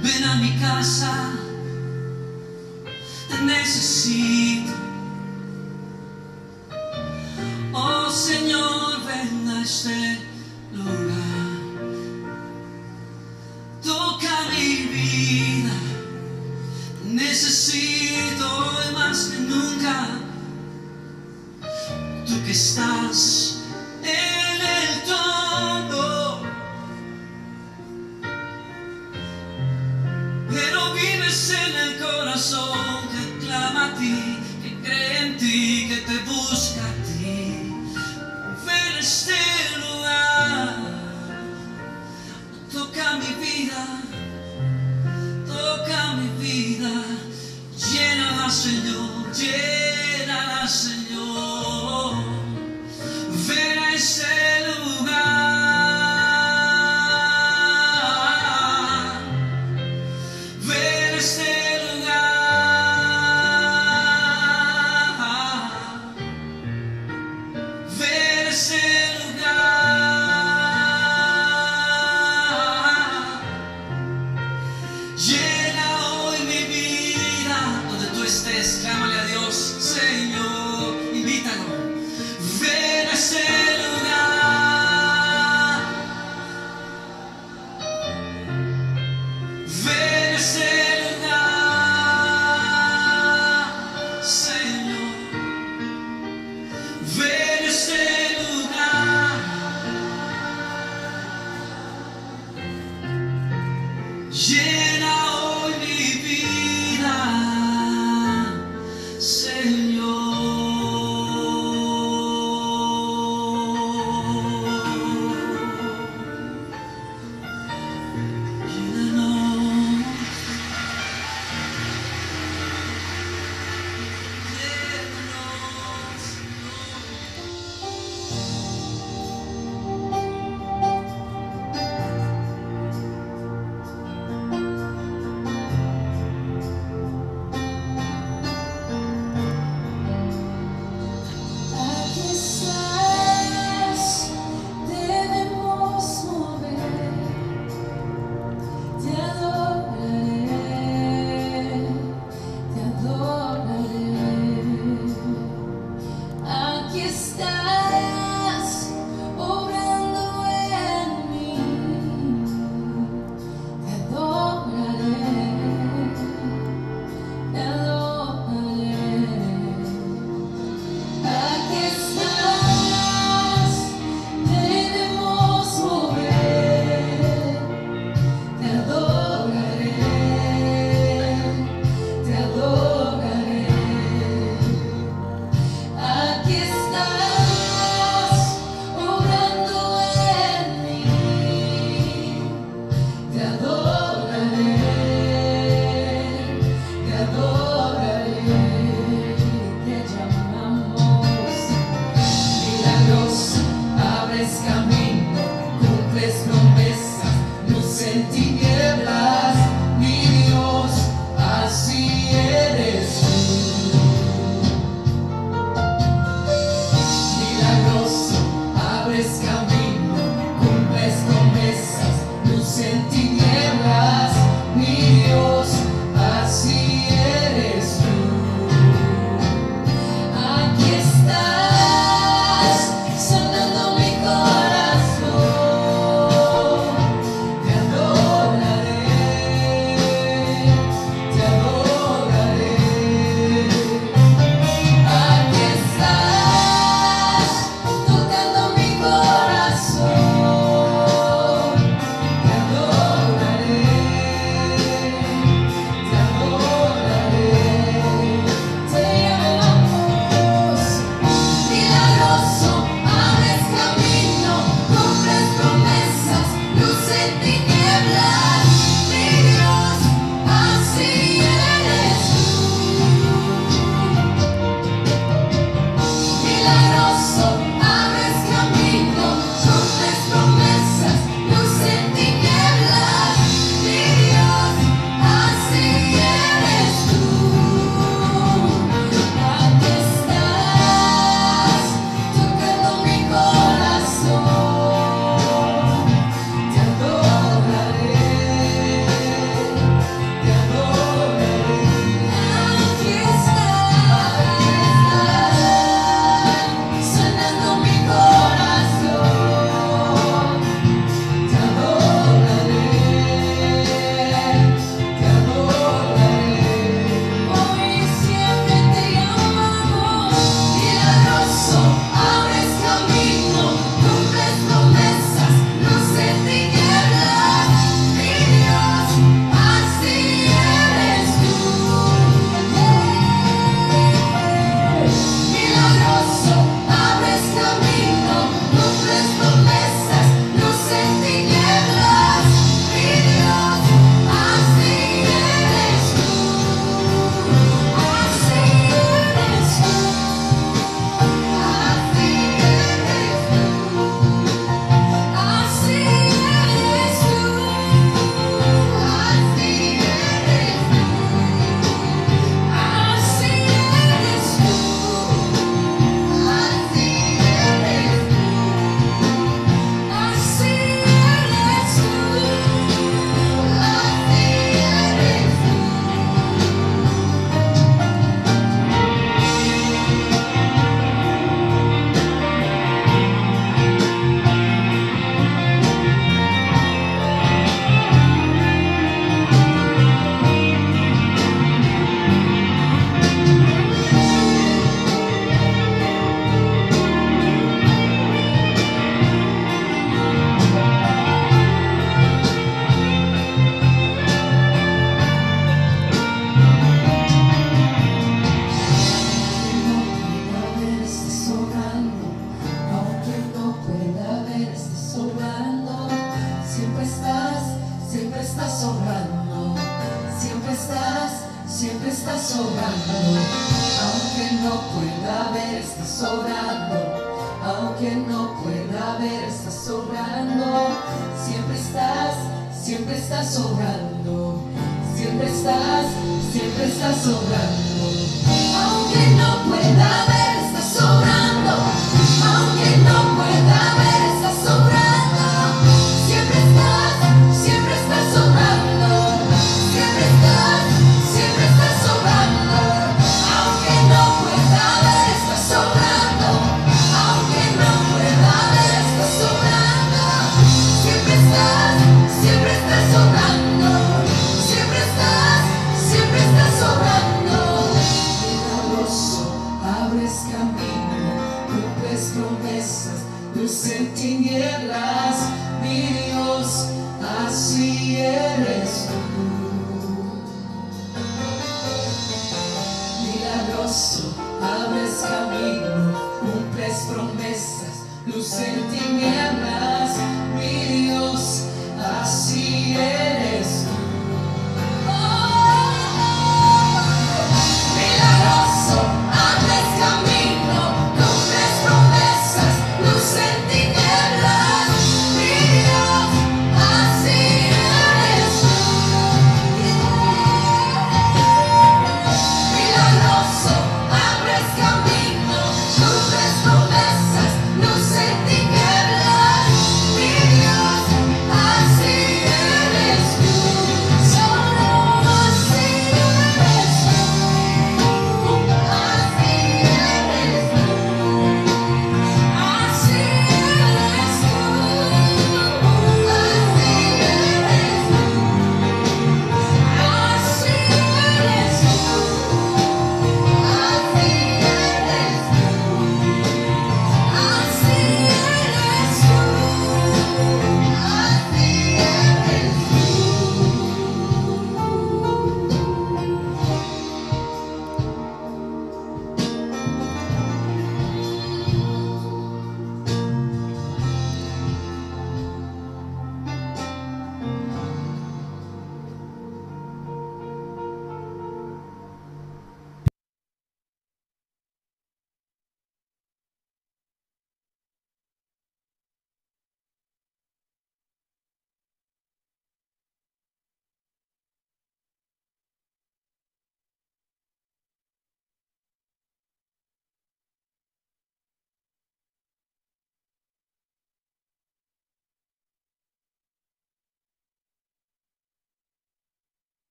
Ven a mi casa, te necesito. Oh Señor, ven a este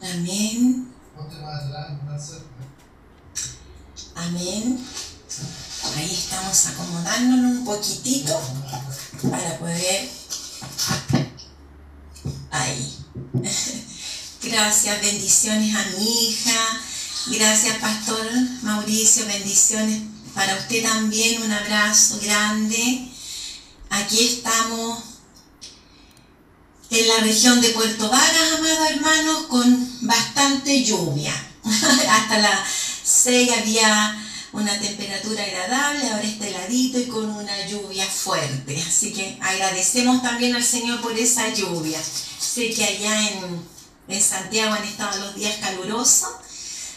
Amén, amén. Ahí estamos acomodándonos un poquitito para poder... Ahí. Gracias, bendiciones a mi hija. Gracias, Pastor Mauricio, bendiciones para usted también. Un abrazo grande. Aquí estamos en la región de Puerto Varas, amados hermanos, con bastante lluvia. Hasta las 6 había una temperatura agradable, ahora está heladito y con una lluvia fuerte. Así que agradecemos también al Señor por esa lluvia. Sé que allá en, en Santiago han estado los días calurosos,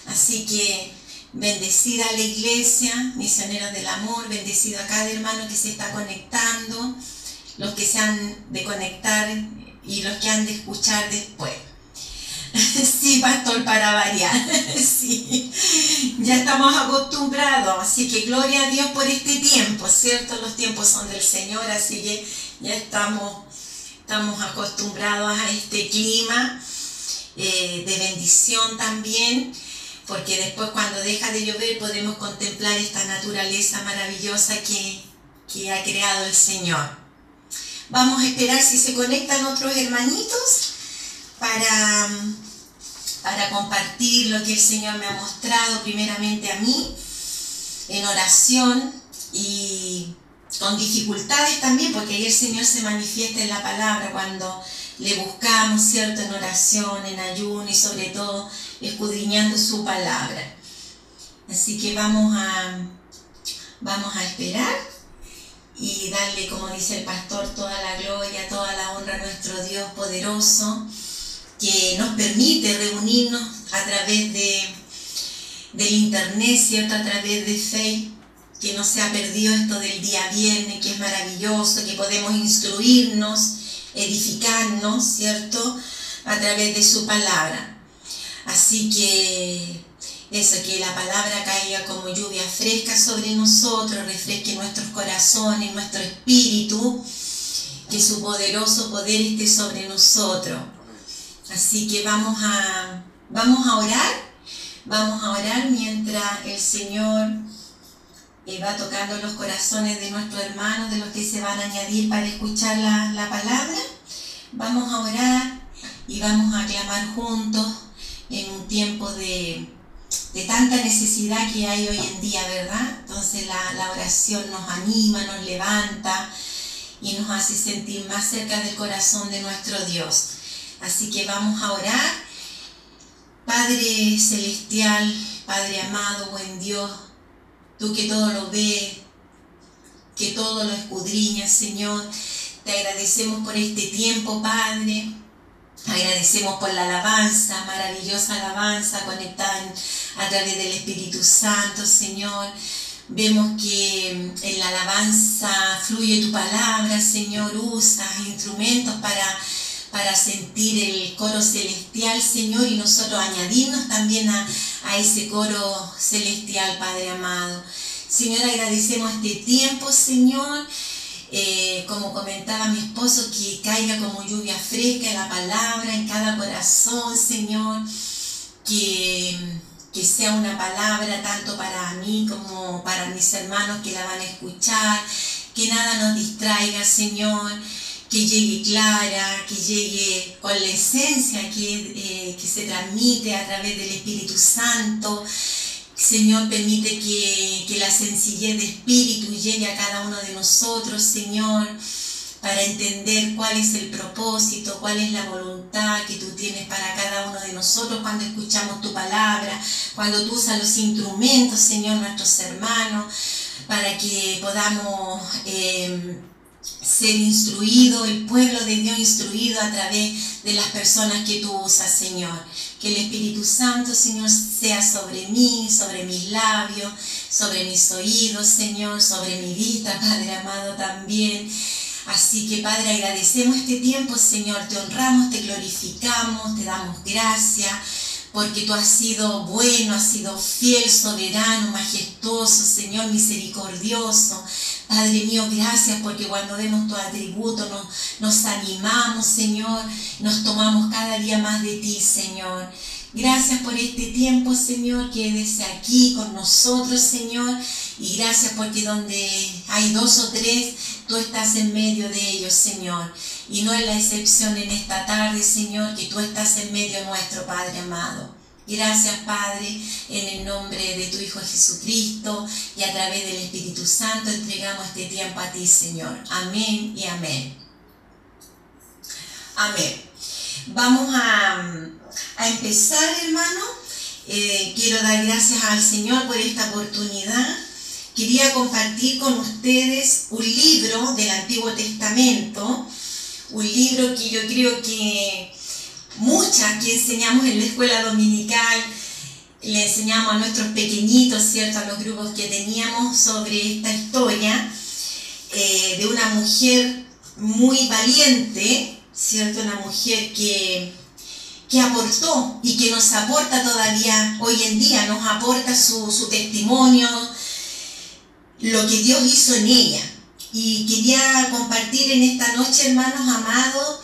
así que bendecida la iglesia, misioneros del amor, bendecido a cada hermano que se está conectando, los que se han de conectar y los que han de escuchar después. Sí, pastor, para variar. Sí, ya estamos acostumbrados, así que gloria a Dios por este tiempo, ¿cierto? Los tiempos son del Señor, así que ya estamos, estamos acostumbrados a este clima eh, de bendición también, porque después cuando deja de llover podemos contemplar esta naturaleza maravillosa que, que ha creado el Señor. Vamos a esperar si se conectan otros hermanitos para, para compartir lo que el Señor me ha mostrado primeramente a mí en oración y con dificultades también, porque ahí el Señor se manifiesta en la palabra cuando le buscamos, ¿cierto? En oración, en ayuno y sobre todo escudriñando su palabra. Así que vamos a, vamos a esperar y darle, como dice el pastor, toda la gloria, toda la honra a nuestro Dios poderoso que nos permite reunirnos a través de, del internet, ¿cierto? A través de Facebook, que no se ha perdido esto del día viernes, que es maravilloso, que podemos instruirnos, edificarnos, ¿cierto? A través de su palabra. Así que eso, que la palabra caiga como lluvia fresca sobre nosotros, refresque nuestros corazones, nuestro espíritu, que su poderoso poder esté sobre nosotros. Así que vamos a, vamos a orar, vamos a orar mientras el Señor eh, va tocando los corazones de nuestros hermanos, de los que se van a añadir para escuchar la, la palabra. Vamos a orar y vamos a clamar juntos en un tiempo de, de tanta necesidad que hay hoy en día, ¿verdad? Entonces la, la oración nos anima, nos levanta y nos hace sentir más cerca del corazón de nuestro Dios. Así que vamos a orar. Padre celestial, Padre amado, buen Dios, tú que todo lo ves, que todo lo escudriñas, Señor, te agradecemos por este tiempo, Padre. Agradecemos por la alabanza, maravillosa alabanza conectada a través del Espíritu Santo, Señor. Vemos que en la alabanza fluye tu palabra, Señor. Usas instrumentos para, para sentir el coro celestial, Señor, y nosotros añadirnos también a, a ese coro celestial, Padre amado. Señor, agradecemos este tiempo, Señor. Eh, como comentaba mi esposo, que caiga como lluvia fresca la palabra en cada corazón, Señor, que, que sea una palabra tanto para mí como para mis hermanos que la van a escuchar, que nada nos distraiga, Señor, que llegue clara, que llegue con la esencia que, eh, que se transmite a través del Espíritu Santo. Señor, permite que, que, la sencillez de espíritu llegue a cada uno de nosotros, Señor, para entender cuál es el propósito, cuál es la voluntad que tú tienes para cada uno de nosotros cuando escuchamos tu palabra, cuando tú usas los instrumentos, Señor, nuestros hermanos, para que podamos... Eh, ser instruido, el pueblo de Dios instruido a través de las personas que tú usas, Señor. Que el Espíritu Santo, Señor, sea sobre mí, sobre mis labios, sobre mis oídos, Señor, sobre mi vista, Padre amado también. Así que, Padre, agradecemos este tiempo, Señor, te honramos, te glorificamos, te damos gracias porque tú has sido bueno, has sido fiel, soberano, majestuoso, Señor, misericordioso. Padre mío, gracias porque cuando vemos tu atributo nos, nos animamos, Señor, nos tomamos cada día más de ti, Señor. Gracias por este tiempo, Señor, quédese aquí con nosotros, Señor. Y gracias porque donde hay dos o tres, tú estás en medio de ellos, Señor. Y no es la excepción en esta tarde, Señor, que tú estás en medio nuestro, Padre amado. Gracias, Padre, en el nombre de tu Hijo Jesucristo y a través del Espíritu Santo entregamos este tiempo a ti, Señor. Amén y amén. Amén. Vamos a, a empezar, hermano. Eh, quiero dar gracias al Señor por esta oportunidad. Quería compartir con ustedes un libro del Antiguo Testamento, un libro que yo creo que muchas que enseñamos en la escuela dominical, le enseñamos a nuestros pequeñitos, ¿cierto? A los grupos que teníamos sobre esta historia eh, de una mujer muy valiente, ¿cierto? Una mujer que, que aportó y que nos aporta todavía hoy en día, nos aporta su, su testimonio, lo que Dios hizo en ella. Y quería compartir en esta noche, hermanos amados,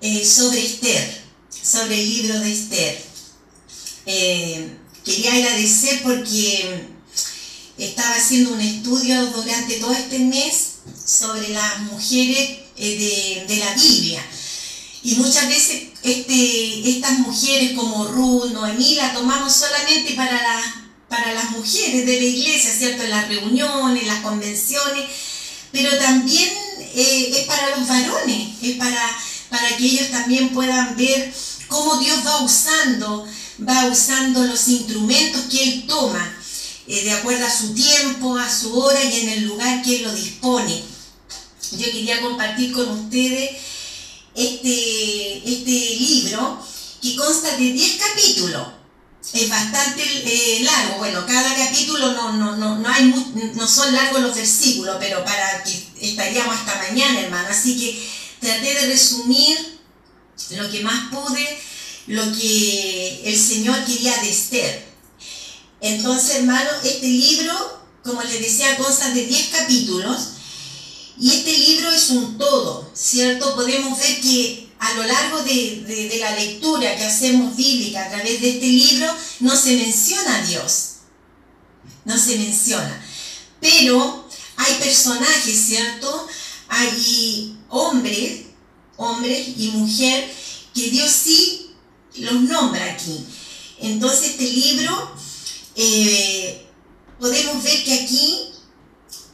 eh, sobre Esther, sobre el libro de Esther. Eh, quería agradecer porque estaba haciendo un estudio durante todo este mes sobre las mujeres eh, de, de la Biblia. Y muchas veces este, estas mujeres como Ruth, Noemí, la tomamos solamente para, la- para las mujeres de la iglesia, ¿cierto? En las reuniones, las convenciones, pero también eh, es para los varones, es para, para que ellos también puedan ver cómo Dios va usando, va usando los instrumentos que Él toma, eh, de acuerdo a su tiempo, a su hora y en el lugar que Él lo dispone. Yo quería compartir con ustedes este, este libro que consta de 10 capítulos. Es bastante eh, largo, bueno, cada capítulo no, no, no, no, hay no son largos los versículos, pero para que estaríamos hasta mañana, hermano. Así que traté de resumir lo que más pude, lo que el Señor quería de Esther. Entonces, hermano, este libro, como les decía, consta de 10 capítulos. Y este libro es un todo, ¿cierto? Podemos ver que a lo largo de, de- de la lectura que hacemos bíblica a través de este libro, no se menciona a Dios. No se menciona. Pero hay personajes, ¿cierto? Hay hombres, hombres y mujer, que Dios sí los nombra aquí. Entonces este libro, eh, podemos ver que aquí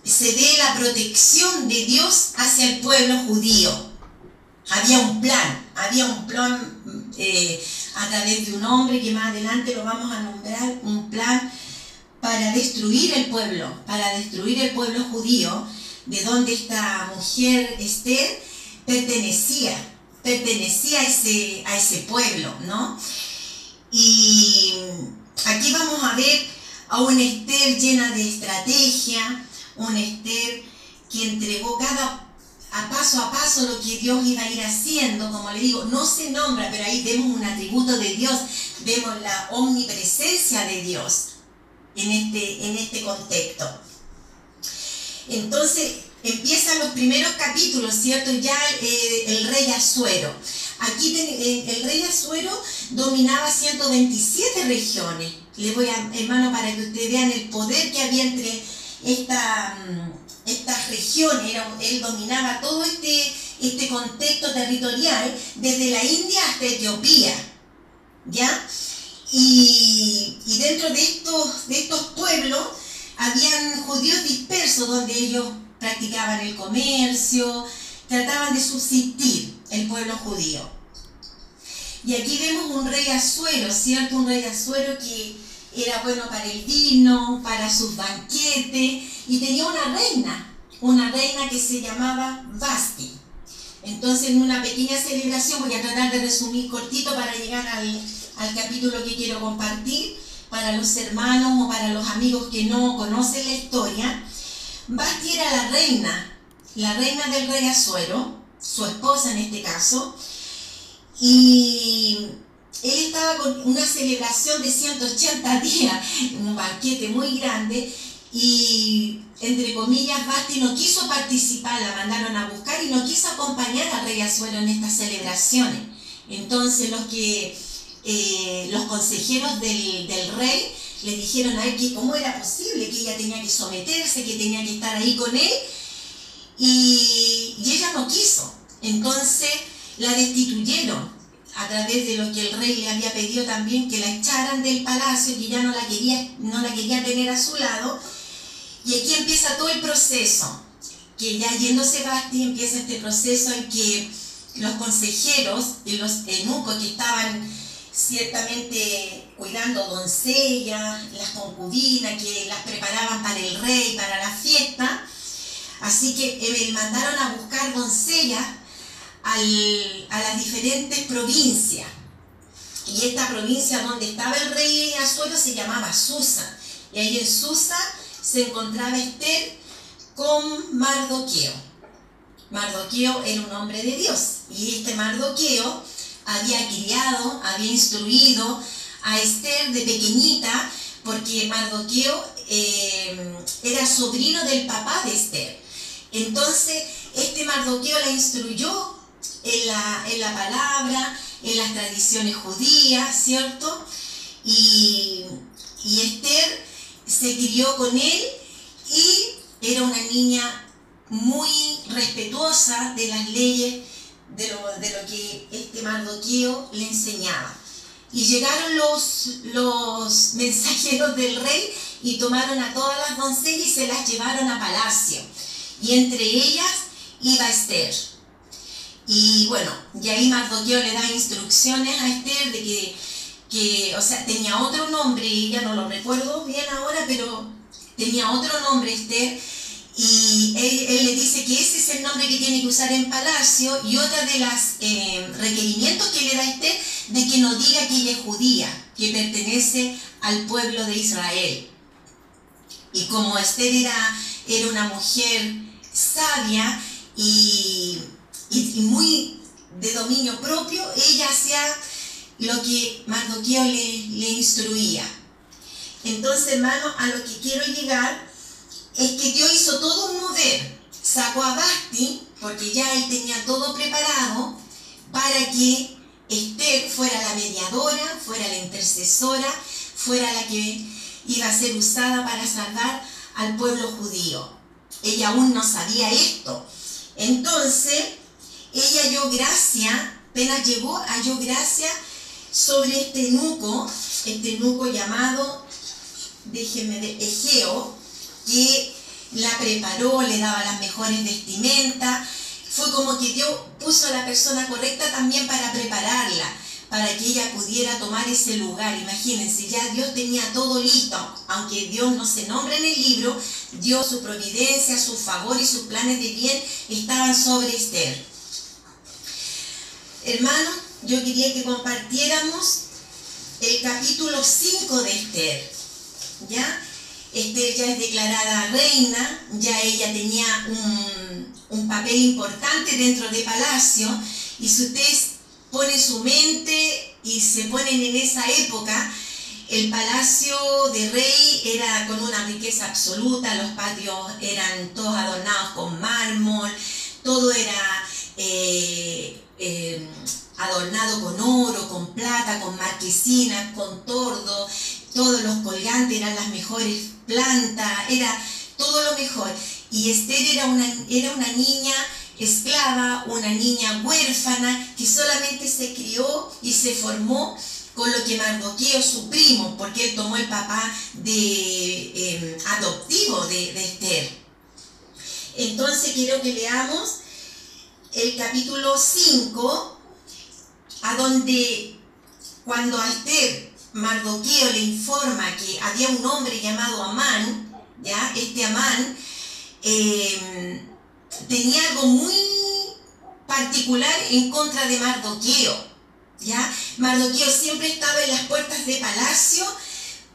se ve la protección de Dios hacia el pueblo judío. Había un plan, había un plan eh, a través de un hombre que más adelante lo vamos a nombrar, un plan para destruir el pueblo, para destruir el pueblo judío, de donde esta mujer Esther pertenecía, pertenecía a ese, a ese pueblo, ¿no? Y aquí vamos a ver a una Esther llena de estrategia, una Esther que entregó cada a paso a paso lo que Dios iba a ir haciendo, como le digo, no se nombra, pero ahí vemos un atributo de Dios, vemos la omnipresencia de Dios en este, en este contexto. Entonces empiezan los primeros capítulos, ¿cierto? Ya eh, el rey Asuero. Aquí eh, el rey Asuero dominaba 127 regiones. Le voy a, hermano, para que ustedes vean el poder que había entre mm, estas regiones. Era él dominaba todo este, este contexto territorial, desde la India hasta Etiopía. ¿Ya? Y, y dentro de estos, de estos pueblos habían judíos dispersos donde ellos practicaban el comercio, trataban de subsistir el pueblo judío. Y aquí vemos un rey azuero, ¿cierto? Un rey azuero que era bueno para el vino, para sus banquetes, y tenía una reina, una reina que se llamaba Basti. Entonces, en una pequeña celebración, voy a tratar de resumir cortito para llegar al, al capítulo que quiero compartir para los hermanos o para los amigos que no conocen la historia. Basti era la reina, la reina del rey Azuero, su esposa en este caso, y él estaba con una celebración de 180 días, un banquete muy grande, y entre comillas Basti no quiso participar, la mandaron a buscar y no quiso acompañar al rey Azuero en estas celebraciones. Entonces los que eh, los consejeros del, del rey le dijeron a él que cómo era posible, que ella tenía que someterse, que tenía que estar ahí con él, y, ella no quiso. Entonces la destituyeron a través de lo que el rey le había pedido también, que la echaran del palacio, que ya no la quería, no la tener a su lado. Y aquí empieza todo el proceso, que ya yéndose Basti empieza este proceso en que los consejeros y los eunucos que estaban ciertamente cuidando doncellas, las concubinas que las preparaban para el rey, para la fiesta. Así que eh, mandaron a buscar doncellas al- a las diferentes provincias. Y esta provincia donde estaba el rey Azuero se llamaba Susa. Y ahí en Susa se encontraba Esther con Mardoqueo. Mardoqueo era un hombre de Dios. Y este Mardoqueo había criado, había instruido a Esther de pequeñita, porque Mardoqueo eh, era sobrino del papá de Esther. Entonces, este Mardoqueo la instruyó en la, en la palabra, en las tradiciones judías, ¿cierto? Y, y Esther se crió con él y era una niña muy respetuosa de las leyes, de lo, de lo que este Mardoqueo le enseñaba. Y llegaron los, los mensajeros del rey y tomaron a todas las doncellas y se las llevaron a palacio. Y entre ellas iba Esther. Y bueno, y ahí Mardoqueo le da instrucciones a Esther de que, que, o sea, tenía otro nombre, ya no lo recuerdo bien ahora, pero tenía otro nombre Esther, y él, le dice que ese es el nombre que tiene que usar en palacio, y otra de los requerimientos que le da Esther, de que no diga que ella es judía, que pertenece al pueblo de Israel. Y como Esther era, era una mujer sabia y, y, y muy de dominio propio, ella hacía lo que Mardoqueo le, le instruía. Entonces, hermano, a lo que quiero llegar es que Dios hizo todo un mover. Sacó a Basti, porque ya él tenía todo preparado, para que Esther fuera la mediadora, fuera la intercesora, fuera la que iba a ser usada para salvar al pueblo judío. Ella aún no sabía esto. Entonces, ella halló gracia, apenas llegó, halló gracia sobre este nuco, este nuco llamado, déjenme ver, Egeo, que la preparó, le daba las mejores vestimentas. Fue como que Dios puso a la persona correcta también para prepararla, para que ella pudiera tomar ese lugar. Imagínense, ya Dios tenía todo listo, aunque Dios no se nombra en el libro, Dios su providencia, su favor y sus planes de bien estaban sobre Esther. Hermanos, yo quería que compartiéramos el capítulo 5 de Esther. ¿Ya? Esther ya es declarada reina, ya ella tenía un, un papel importante dentro de palacio, y si ustedes ponen su mente y se ponen en esa época, el palacio de rey era con una riqueza absoluta, los patios eran todos adornados con mármol, todo era eh, eh, adornado con oro, con plata, con marquesinas, con tordo, todos los colgantes eran las mejores plantas, era todo lo mejor. Y Esther era una, era una niña esclava, una niña huérfana que solamente se crió y se formó con lo que Mardoqueo, su primo, porque él tomó el papá de, eh, adoptivo de, de Esther. Entonces quiero que leamos el capítulo 5, a donde cuando Esther Mardoqueo le informa que había un hombre llamado Amán, ¿ya? Este Amán eh, tenía algo muy particular en contra de Mardoqueo, ¿ya? Mardoqueo siempre estaba en las puertas de palacio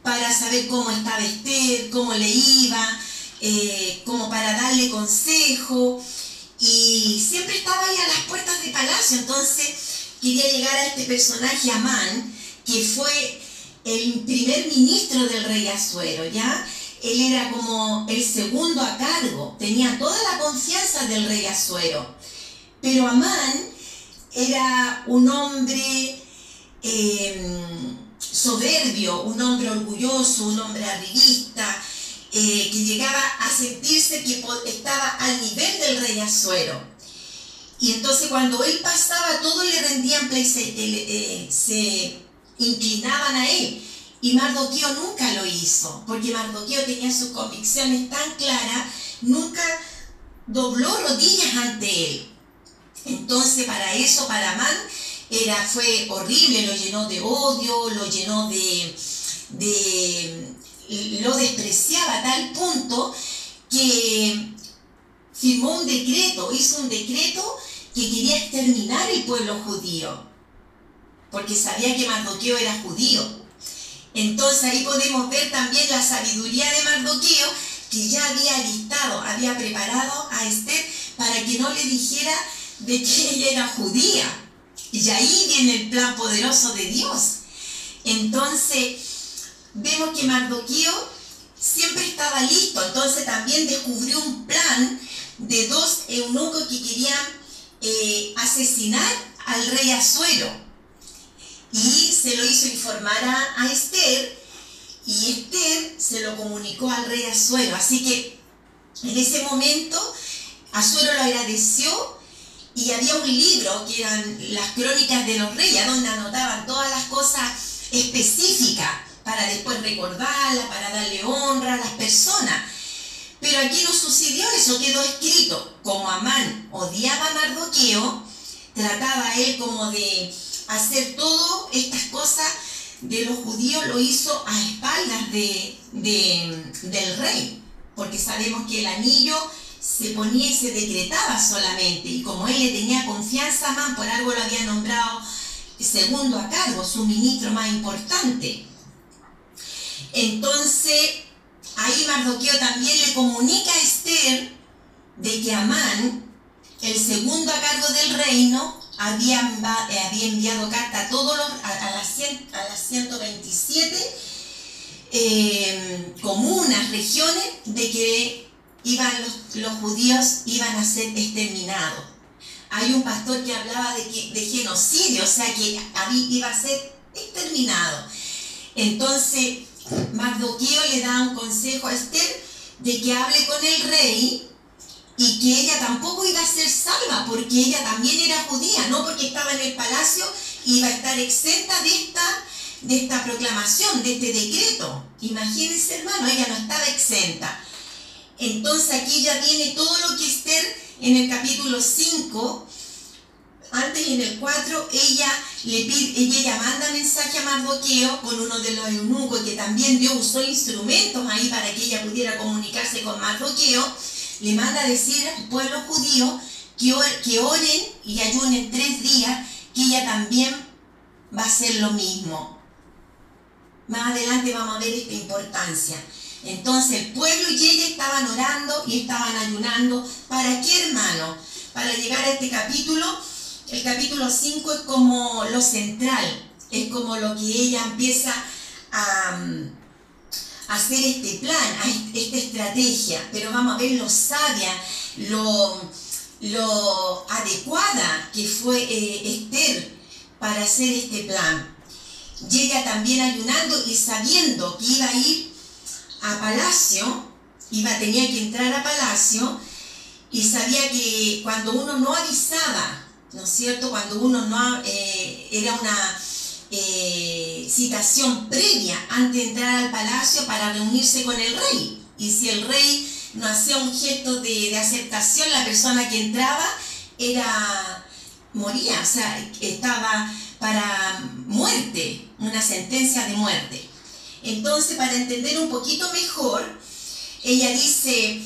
para saber cómo estaba Esther, cómo le iba, eh, como para darle consejo, y siempre estaba ahí a las puertas de palacio, entonces quería llegar a este personaje Amán, que fue el primer ministro del rey Asuero, ¿ya? Él era como el segundo a cargo, tenía toda la confianza del rey Asuero. Pero Amán era un hombre eh, soberbio, un hombre orgulloso, un hombre arribista, eh, que llegaba a sentirse que estaba al nivel del rey Asuero. Y entonces cuando él pasaba, todos le rendían se, eh, se inclinaban a él. Y Mardoqueo nunca lo hizo, porque Mardoqueo tenía sus convicciones tan claras, nunca dobló rodillas ante él. Entonces para eso, para Amán, era, fue horrible, lo llenó de odio, lo llenó de, de lo despreciaba a tal punto que firmó un decreto, hizo un decreto que quería exterminar el pueblo judío, porque sabía que Mardoqueo era judío. Entonces ahí podemos ver también la sabiduría de Mardoqueo, que ya había listado, había preparado a Esther para que no le dijera de que ella era judía. Y ahí viene el plan poderoso de Dios. Entonces, vemos que Mardoqueo siempre estaba listo. Entonces también descubrió un plan de dos eunucos que querían eh, asesinar al rey Asuero. Y se lo hizo informar a, a Esther y Esther se lo comunicó al rey Asuero. Así que en ese momento Asuero lo agradeció y había un libro que eran las crónicas de los reyes, donde anotaban todas las cosas específicas para después recordarlas, para darle honra a las personas. Pero aquí no sucedió eso, quedó escrito. Como Amán odiaba a Mardoqueo, trataba él como de hacer todas estas cosas de los judíos, lo hizo a espaldas de, de- del rey, porque sabemos que el anillo se ponía y se decretaba solamente, y como él le tenía confianza Amán, por algo lo había nombrado segundo a cargo, su ministro más importante. Entonces, ahí Mardoqueo también le comunica a Esther de que Amán, el segundo a cargo del reino, había, eh, había enviado carta a todos a, las, cien- a las 127 eh, comunas, regiones, de que iban los, judíos iban a ser exterminados. Hay un pastor que hablaba de, que, de genocidio, o sea que habí- iba a ser exterminado. Entonces, Mardoqueo le da un consejo a Esther de que hable con el rey y que ella tampoco iba a ser salva porque ella también era judía, no porque estaba en el palacio iba a estar exenta de esta, de esta proclamación, de este decreto. Imagínense hermano, ella no estaba exenta. Entonces aquí ya viene todo lo que Esther en el capítulo 5, antes en el 4, ella le pide, ella, manda mensaje a Mardoqueo con uno de los eunucos que también Dios usó instrumentos ahí para que ella pudiera comunicarse con Mardoqueo, le manda a decir al pueblo judío que, que oren y ayunen tres días, que ella también va a hacer lo mismo. Más adelante vamos a ver esta importancia. Entonces el pueblo y ella estaban orando y estaban ayunando. ¿Para qué, hermano? Para llegar a este capítulo, el capítulo 5 es como lo central, es como lo que ella empieza a hacer este plan, esta estrategia. Pero vamos a ver lo sabia, lo, lo adecuada que fue eh, Esther para hacer este plan. Ella también ayunando y sabiendo que iba a ir a palacio, iba, tenía que entrar a palacio y sabía que cuando uno no avisaba, ¿no es cierto? Cuando uno no eh, era una eh, citación previa antes de entrar al palacio para reunirse con el rey. Y si el rey no hacía un gesto de, de aceptación, la persona que entraba era moría, o sea, estaba para muerte, una sentencia de muerte. Entonces, para entender un poquito mejor, ella dice,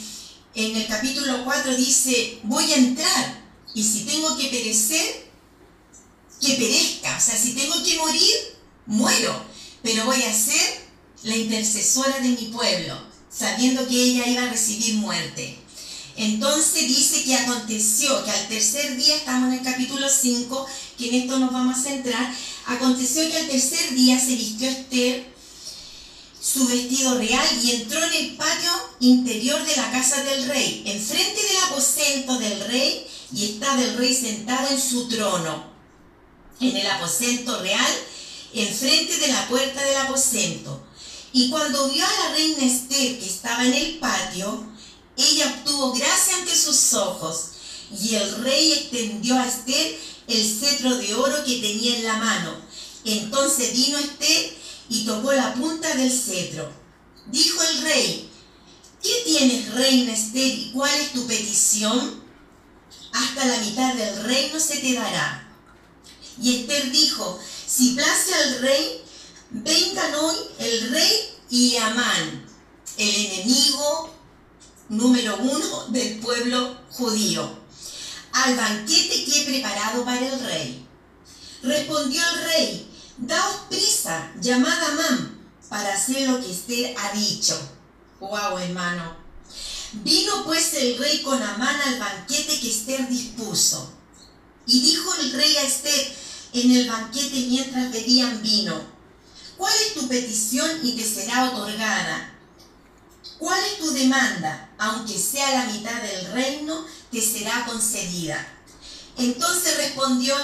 en el capítulo 4 dice, voy a entrar y si tengo que perecer, que perezca. O sea, si tengo que morir, muero. Pero voy a ser la intercesora de mi pueblo, sabiendo que ella iba a recibir muerte. Entonces dice que aconteció que al tercer día, estamos en el capítulo 5, que en esto nos vamos a centrar, aconteció que al tercer día se vistió Esther su vestido real y entró en el patio interior de la casa del rey, enfrente del aposento del rey, y estaba el rey sentado en su trono, en el aposento real, enfrente de la puerta del aposento. Y cuando vio a la reina Esther que estaba en el patio, ella obtuvo gracia ante sus ojos, y el rey extendió a Esther el cetro de oro que tenía en la mano. Entonces vino Esther y tocó la punta del cetro. Dijo el rey, ¿qué tienes, reina Esther, y cuál es tu petición? Hasta la mitad del reino se te dará. Y Esther dijo, si place al rey, vengan hoy el rey y Amán, el enemigo número uno del pueblo judío, al banquete que he preparado para el rey. Respondió el rey, daos prisa, llamad a Amán para hacer lo que Esther ha dicho. Wow, hermano. Vino pues el rey con Amán al banquete que Esther dispuso. Y dijo el rey a Esther, en el banquete mientras bebían vino. ¿Cuál es tu petición y te será otorgada? ¿Cuál es tu demanda? Aunque sea la mitad del reino, te será concedida. Entonces respondió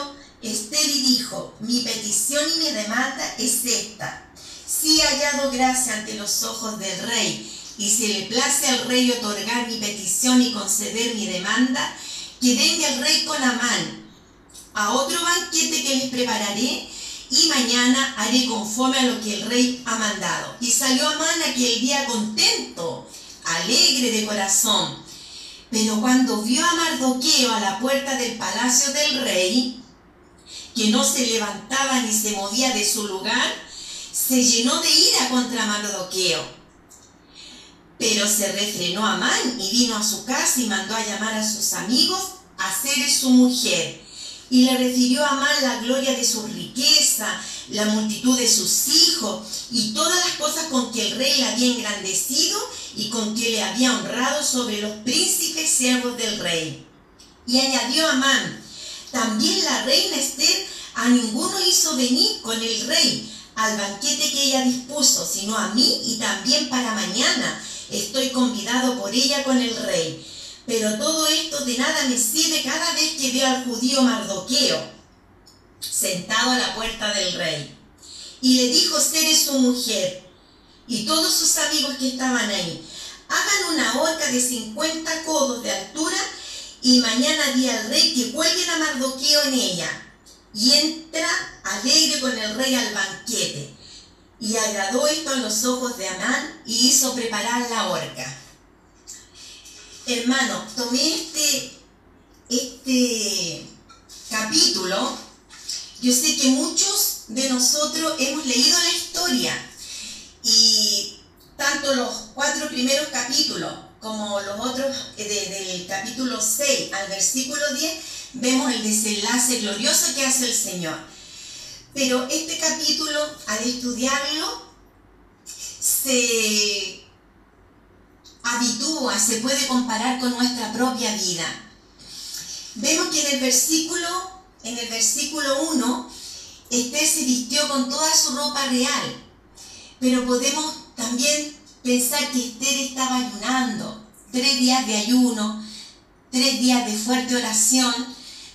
Esther y dijo, mi petición y mi demanda es esta. Si he hallado gracia ante los ojos del rey, y si le place al rey otorgar mi petición y conceder mi demanda, que venga el rey con Amán a otro banquete que les prepararé, y mañana haré conforme a lo que el rey ha mandado. Y salió Amán aquel día contento, alegre de corazón. Pero cuando vio a Mardoqueo a la puerta del palacio del rey, que no se levantaba ni se movía de su lugar, se llenó de ira contra Mardoqueo. Pero se refrenó Amán y vino a su casa y mandó a llamar a sus amigos a ser su mujer. Y le refirió a Amán la gloria de su riqueza, la multitud de sus hijos y todas las cosas con que el rey le había engrandecido y con que le había honrado sobre los príncipes siervos del rey. Y añadió Amán, también la reina Esther a ninguno hizo venir con el rey al banquete que ella dispuso, sino a mí y también para mañana. Estoy convidado por ella con el rey. Pero todo esto de nada me sirve cada vez que veo al judío Mardoqueo sentado a la puerta del rey. Y le dijo Esther su mujer y todos sus amigos que estaban ahí, hagan una horca de 50 codos de altura y mañana di al rey que cuelguen a Mardoqueo en ella. Y entra alegre con el rey al banquete. Y agradó esto a los ojos de Amán y hizo preparar la horca. Hermano, tomé este, este capítulo. Yo sé que muchos de nosotros hemos leído la historia y tanto los cuatro primeros capítulos como los otros eh, de- del capítulo 6 al versículo 10, vemos el desenlace glorioso que hace el Señor. Pero este capítulo, al estudiarlo, se habitúa, se puede comparar con nuestra propia vida. Vemos que en el versículo, en el versículo 1, Esther se vistió con toda su ropa real, pero podemos también pensar que Esther estaba ayunando, tres días de ayuno, tres días de fuerte oración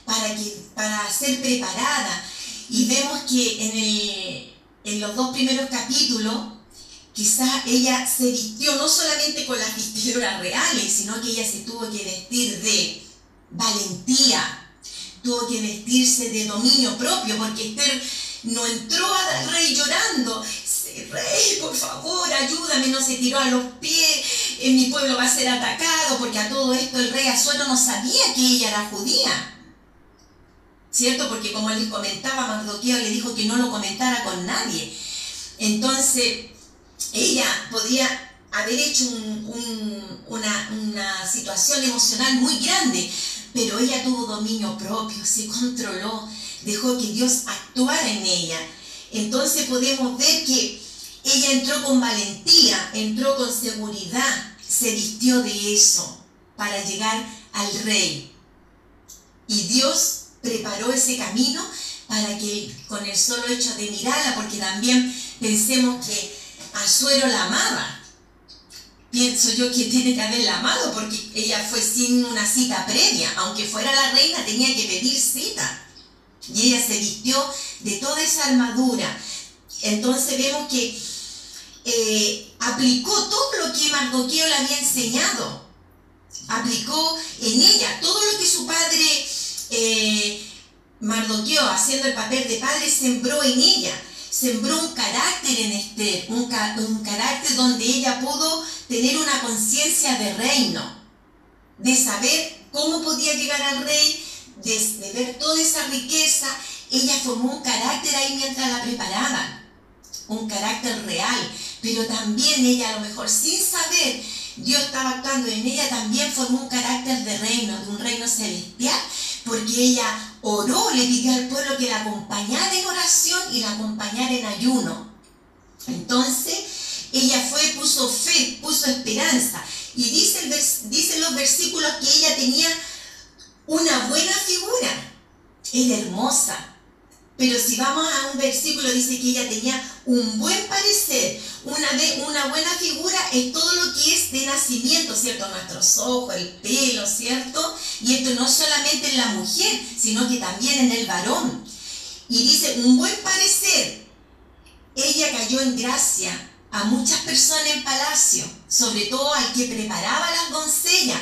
para, que, para ser preparada. Y vemos que en, el- en los dos primeros capítulos, quizás ella se vistió no solamente con las vestiduras reales, sino que ella se tuvo que vestir de valentía, tuvo que vestirse de dominio propio, porque Esther no entró al rey llorando, "Sí, rey, por favor, ayúdame, no se tiró a los pies, en mi pueblo va a ser atacado, porque a todo esto el rey Azuero no sabía que ella era judía. ¿Cierto? Porque como les comentaba, Mardoqueo le dijo que no lo comentara con nadie. Entonces, ella podía haber hecho un- un- una, una situación emocional muy grande, pero ella tuvo dominio propio, se controló, dejó que Dios actuara en ella. Entonces podemos ver que ella entró con valentía, entró con seguridad, se vistió de eso para llegar al rey. Y Dios preparó ese camino para que con el solo hecho de mirarla, porque también pensemos que Azuero la amaba. Pienso yo que tiene que haberla amado porque ella fue sin una cita previa. Aunque fuera la reina, tenía que pedir cita. Y ella se vistió de toda esa armadura. Entonces vemos que eh, aplicó todo lo que Mardoqueo le había enseñado. Aplicó en ella todo lo que su padre eh, Mardoqueo, haciendo el papel de padre, sembró en ella. Sembró un carácter en Esther, un, un carácter donde ella pudo tener una conciencia de reino, de saber cómo podía llegar al rey, de, de ver toda esa riqueza. Ella formó un carácter ahí mientras la preparaban, un carácter real, pero también ella a lo mejor sin saber, Dios estaba actuando en ella, también formó un carácter de reino, de un reino celestial, porque ella oró, le pidió al pueblo que la acompañara en oración y la acompañara en ayuno. Entonces, ella fue, puso fe, puso esperanza. Y dice dicen los versículos que ella tenía una buena figura. Era hermosa. Pero si vamos a un versículo, dice que ella tenía un buen parecer, una buena figura, es todo lo que es de nacimiento, ¿cierto? Nuestros ojos, el pelo, ¿cierto? Y esto no solamente en la mujer, sino que también en el varón. Y dice, un buen parecer. Ella cayó en gracia a muchas personas en palacio, sobre todo al que preparaba las doncellas.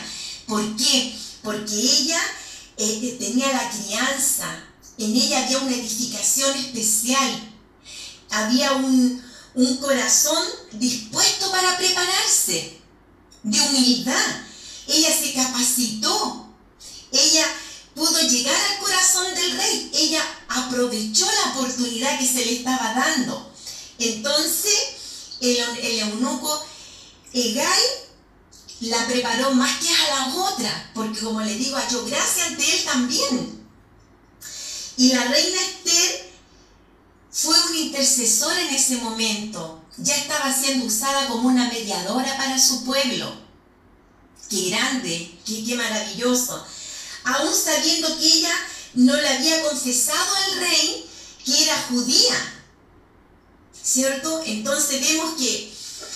¿Por qué? Porque ella eh, tenía la crianza, en ella había una edificación especial, había un, un corazón dispuesto para prepararse, de humildad. Ella se capacitó, ella pudo llegar al corazón del rey, ella aprovechó la oportunidad que se le estaba dando. Entonces, el, el eunuco Egay la preparó más que a la otra, porque como le digo, halló gracia ante él también. Y la reina Esther fue una intercesora en ese momento. Ya estaba siendo usada como una mediadora para su pueblo. Qué grande, qué, maravilloso. Aún sabiendo que ella no le había confesado al rey que era judía. ¿Cierto? Entonces vemos que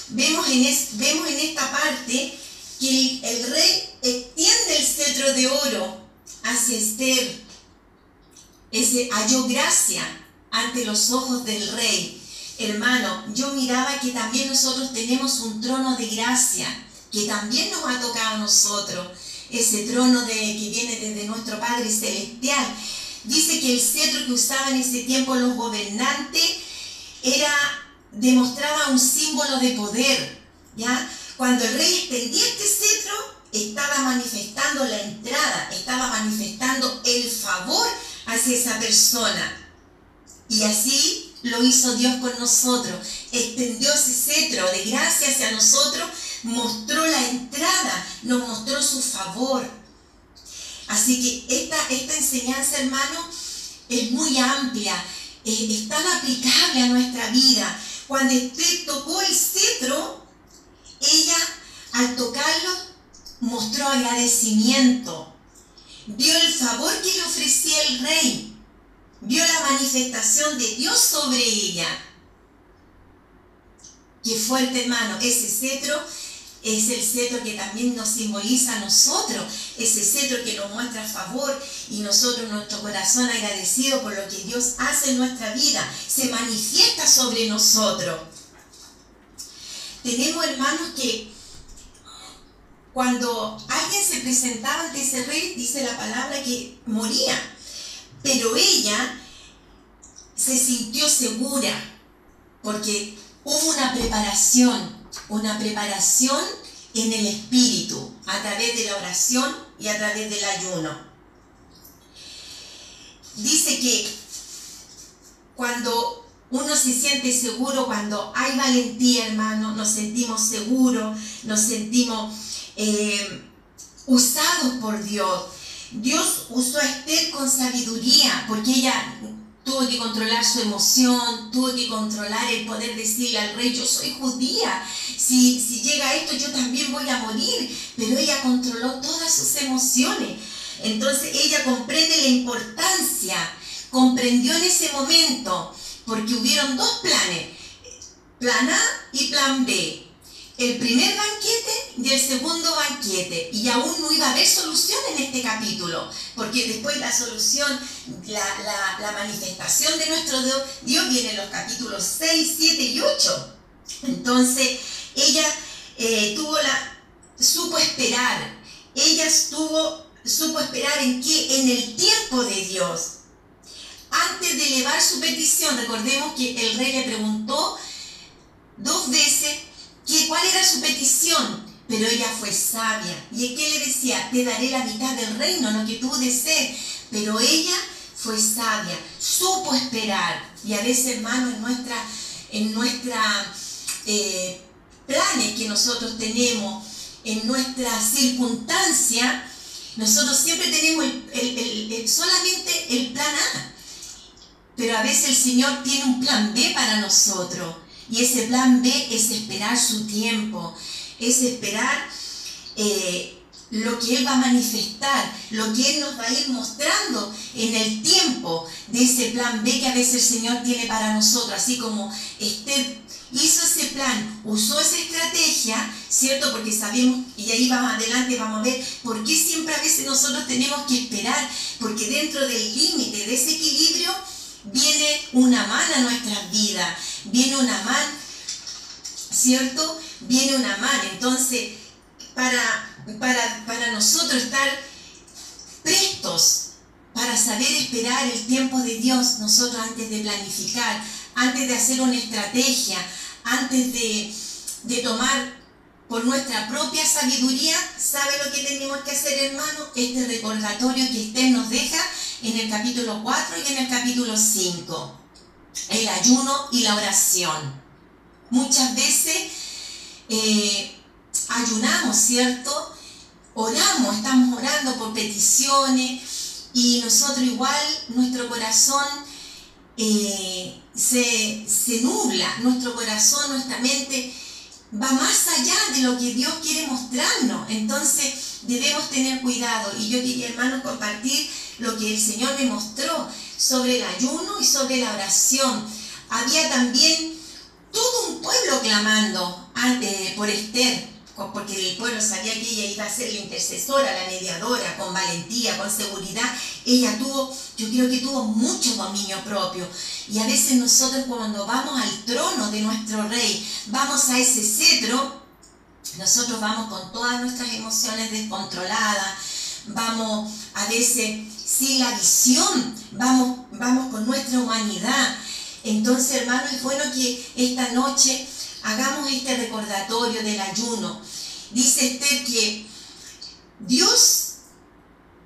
vemos en, es- vemos en esta parte que el, el rey extiende el cetro de oro hacia Esther. Ese halló gracia ante los ojos del rey. Hermano, yo miraba que también nosotros tenemos un trono de gracia, que también nos ha tocado a nosotros. Ese trono de, que viene desde nuestro Padre Celestial. Dice que el cetro que usaban en ese tiempo los gobernantes era demostraba un símbolo de poder, ¿ya? Cuando el rey extendía este cetro, estaba manifestando la entrada, estaba manifestando el favor hacia esa persona. Y así lo hizo Dios con nosotros. Extendió ese cetro de gracia hacia nosotros, mostró la entrada, nos mostró su favor. Así que esta, esta enseñanza, hermano, es muy amplia, eh, es tan aplicable a nuestra vida. Cuando Esther tocó el cetro, ella al tocarlo mostró agradecimiento, vio el favor que le ofrecía el rey, vio la manifestación de Dios sobre ella. Qué fuerte, hermano, ese cetro es el cetro que también nos simboliza a nosotros, ese cetro que nos muestra favor y nosotros nuestro corazón agradecido por lo que Dios hace en nuestra vida, se manifiesta sobre nosotros. Tenemos hermanos que cuando alguien se presentaba ante ese rey, dice la palabra que moría, pero ella se sintió segura porque hubo una preparación, una preparación en el espíritu, a través de la oración y a través del ayuno. Dice que cuando uno se siente seguro, cuando hay valentía, hermano, nos sentimos seguros, nos sentimos eh, usados por Dios. Dios usó a Esther con sabiduría, porque ella tuvo que controlar su emoción, tuvo que controlar el poder decirle al rey, yo soy judía, si, si llega esto yo también voy a morir, pero ella controló todas sus emociones. Entonces ella comprende la importancia, comprendió en ese momento, porque hubieron dos planes, plan A y plan B. El primer banquete y el segundo banquete. Y aún no iba a haber solución en este capítulo, porque después la solución, la, la- manifestación de nuestro Dios, Dios viene en los capítulos 6, 7 y 8. Entonces, ella eh, tuvo la, supo esperar. Ella estuvo, supo esperar en qué? En el tiempo de Dios. Antes de elevar su petición, recordemos que el rey le preguntó dos veces que, cuál era su petición, pero ella fue sabia. ¿Y en qué le decía? Te daré la mitad del reino, lo que tú desees. Pero ella fue sabia, supo esperar. Y a veces, hermano, en nuestra, en nuestra eh, planes que nosotros tenemos, en nuestra circunstancia, nosotros siempre tenemos el- el- el- solamente el plan A. Pero a veces el Señor tiene un plan B para nosotros. Y ese plan B es esperar su tiempo. Es esperar eh, lo que Él va a manifestar, lo que Él nos va a ir mostrando en el tiempo de ese plan B que a veces el Señor tiene para nosotros, así como Esther hizo ese plan, usó esa estrategia, ¿cierto? Porque sabemos, y ahí vamos adelante, vamos a ver por qué siempre a veces nosotros tenemos que esperar, porque dentro del límite, de ese equilibrio, viene una mano a nuestras vidas, viene una mano, ¿cierto? Viene una mano, entonces, para, para, para nosotros estar prestos para saber esperar el tiempo de Dios, nosotros antes de planificar, antes de hacer una estrategia, antes de, de tomar por nuestra propia sabiduría, ¿sabe lo que tenemos que hacer, hermano? Este recordatorio que usted nos deja en el capítulo 4 y en el capítulo 5. El ayuno y la oración. Muchas veces eh, ayunamos, ¿cierto? Oramos, estamos orando por peticiones y nosotros igual, nuestro corazón eh, se, se nubla, nuestro corazón, nuestra mente va más allá de lo que Dios quiere mostrarnos. Entonces debemos tener cuidado. Y yo quería, hermanos, compartir lo que el Señor me mostró sobre el ayuno y sobre la oración. Había también todo un pueblo clamando por Esther, porque el pueblo sabía que ella iba a ser la intercesora, la mediadora, con valentía, con seguridad. Ella tuvo, yo creo que tuvo mucho dominio propio. Y a veces nosotros cuando vamos al trono de nuestro rey, vamos a ese cetro, nosotros vamos con todas nuestras emociones descontroladas, vamos a veces sin la visión, vamos, vamos con nuestra humanidad. Entonces, hermano, es bueno que esta noche hagamos este recordatorio del ayuno. Dice Esther que Dios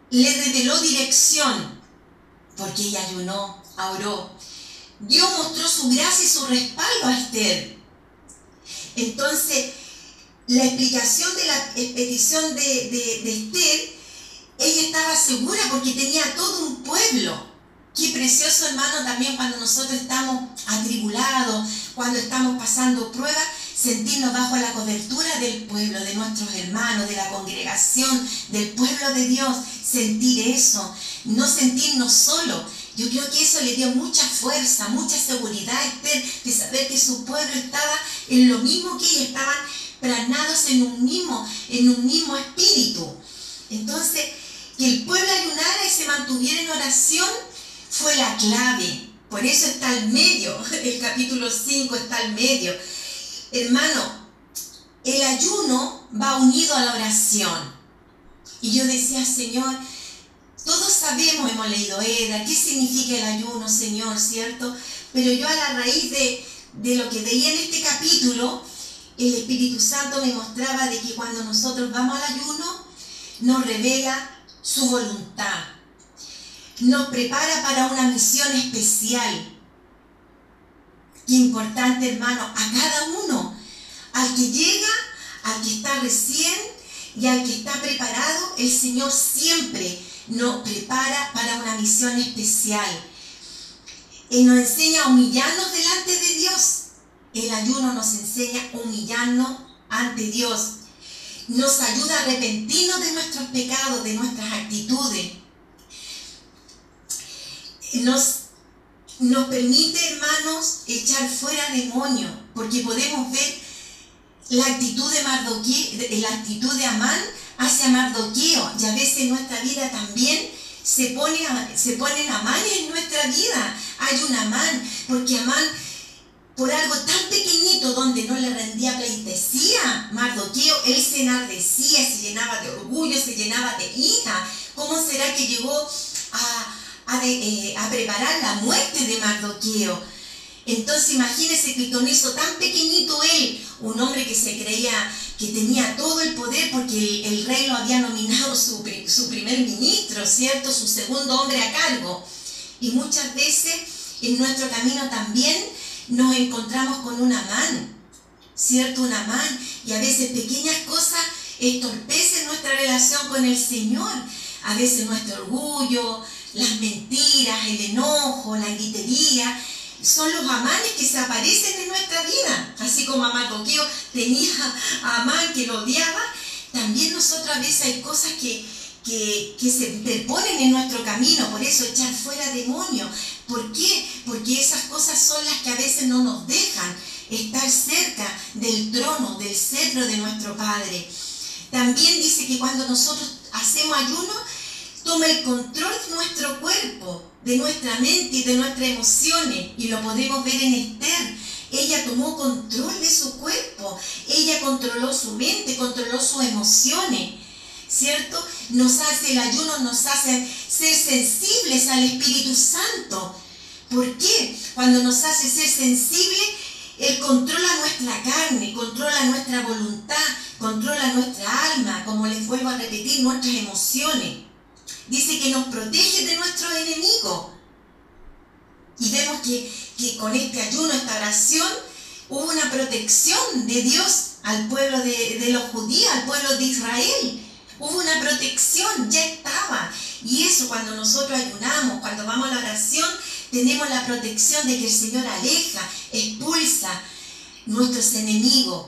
le reveló dirección porque ella ayunó, oró. Dios mostró su gracia y su respaldo a Esther. Entonces, la explicación de la petición de, de, de Esther, ella estaba segura porque tenía todo un pueblo. Qué precioso, hermano, también cuando nosotros estamos atribulados, cuando estamos pasando pruebas, sentirnos bajo la cobertura del pueblo, de nuestros hermanos, de la congregación, del pueblo de Dios, sentir eso, no sentirnos solos. Yo creo que eso le dio mucha fuerza, mucha seguridad a Esther de saber que su pueblo estaba en lo mismo que ella, estaban planados en un mismo, en un mismo espíritu. Entonces, que el pueblo ayunara y se mantuviera en oración fue la clave. Por eso está al medio, el capítulo 5 está al medio. Hermano, el ayuno va unido a la oración. Y yo decía, Señor, todos sabemos, hemos leído Eda, qué significa el ayuno, Señor, ¿cierto? Pero yo a la raíz de, de lo que veía en este capítulo, el Espíritu Santo me mostraba de que cuando nosotros vamos al ayuno, nos revela su voluntad nos prepara para una misión especial. Qué importante, hermano, a cada uno, al que llega, al que está recién y al que está preparado, el Señor siempre nos prepara para una misión especial. Y nos enseña a humillarnos delante de Dios. El ayuno nos enseña a humillarnos ante Dios. Nos ayuda a arrepentirnos de nuestros pecados, de nuestras actitudes nos, nos permite, hermanos, echar fuera demonios, porque podemos ver la actitud de Mardoqueo, la actitud de Amán hacia Mardoqueo, y a veces en nuestra vida también se, pone se ponen Amán en nuestra vida. Hay un Amán, porque Amán, por algo tan pequeñito donde no le rendía pleitesía, Mardoqueo, él se enardecía, se llenaba de orgullo, se llenaba de ira. ¿Cómo será que llegó a, eh, a, preparar la muerte de Mardoqueo. Entonces imagínese que con eso tan pequeñito él, un hombre que se creía que tenía todo el poder porque el, el rey lo había nominado su, su, primer ministro, ¿cierto? Su segundo hombre a cargo. Y muchas veces en nuestro camino también nos encontramos con una man, ¿cierto? Una man. Y a veces pequeñas cosas estorpecen nuestra relación con el Señor. A veces nuestro orgullo, las mentiras, el enojo, la gritería, son los amanes que se aparecen en nuestra vida. Así como Mardoqueo tenía a Amán que lo odiaba, también nosotros a veces hay cosas que, que, que se interponen en nuestro camino, por eso echar fuera demonios. ¿Por qué? Porque esas cosas son las que a veces no nos dejan estar cerca del trono, del cetro de nuestro Padre. También dice que cuando nosotros hacemos ayuno, toma el control de nuestro cuerpo, de nuestra mente y de nuestras emociones. Y lo podemos ver en Esther. Ella tomó control de su cuerpo. Ella controló su mente, controló sus emociones. ¿Cierto? Nos hace el ayuno, nos hace ser sensibles al Espíritu Santo. ¿Por qué? Cuando nos hace ser sensibles, Él controla nuestra carne, controla nuestra voluntad, controla nuestra alma, como les vuelvo a repetir, nuestras emociones. Dice que nos protege de nuestros enemigos. Y vemos que, que con este ayuno, esta oración, hubo una protección de Dios al pueblo de, de los judíos, al pueblo de Israel. Hubo una protección, ya estaba. Y eso cuando nosotros ayunamos, cuando vamos a la oración, tenemos la protección de que el Señor aleja, expulsa nuestros enemigos,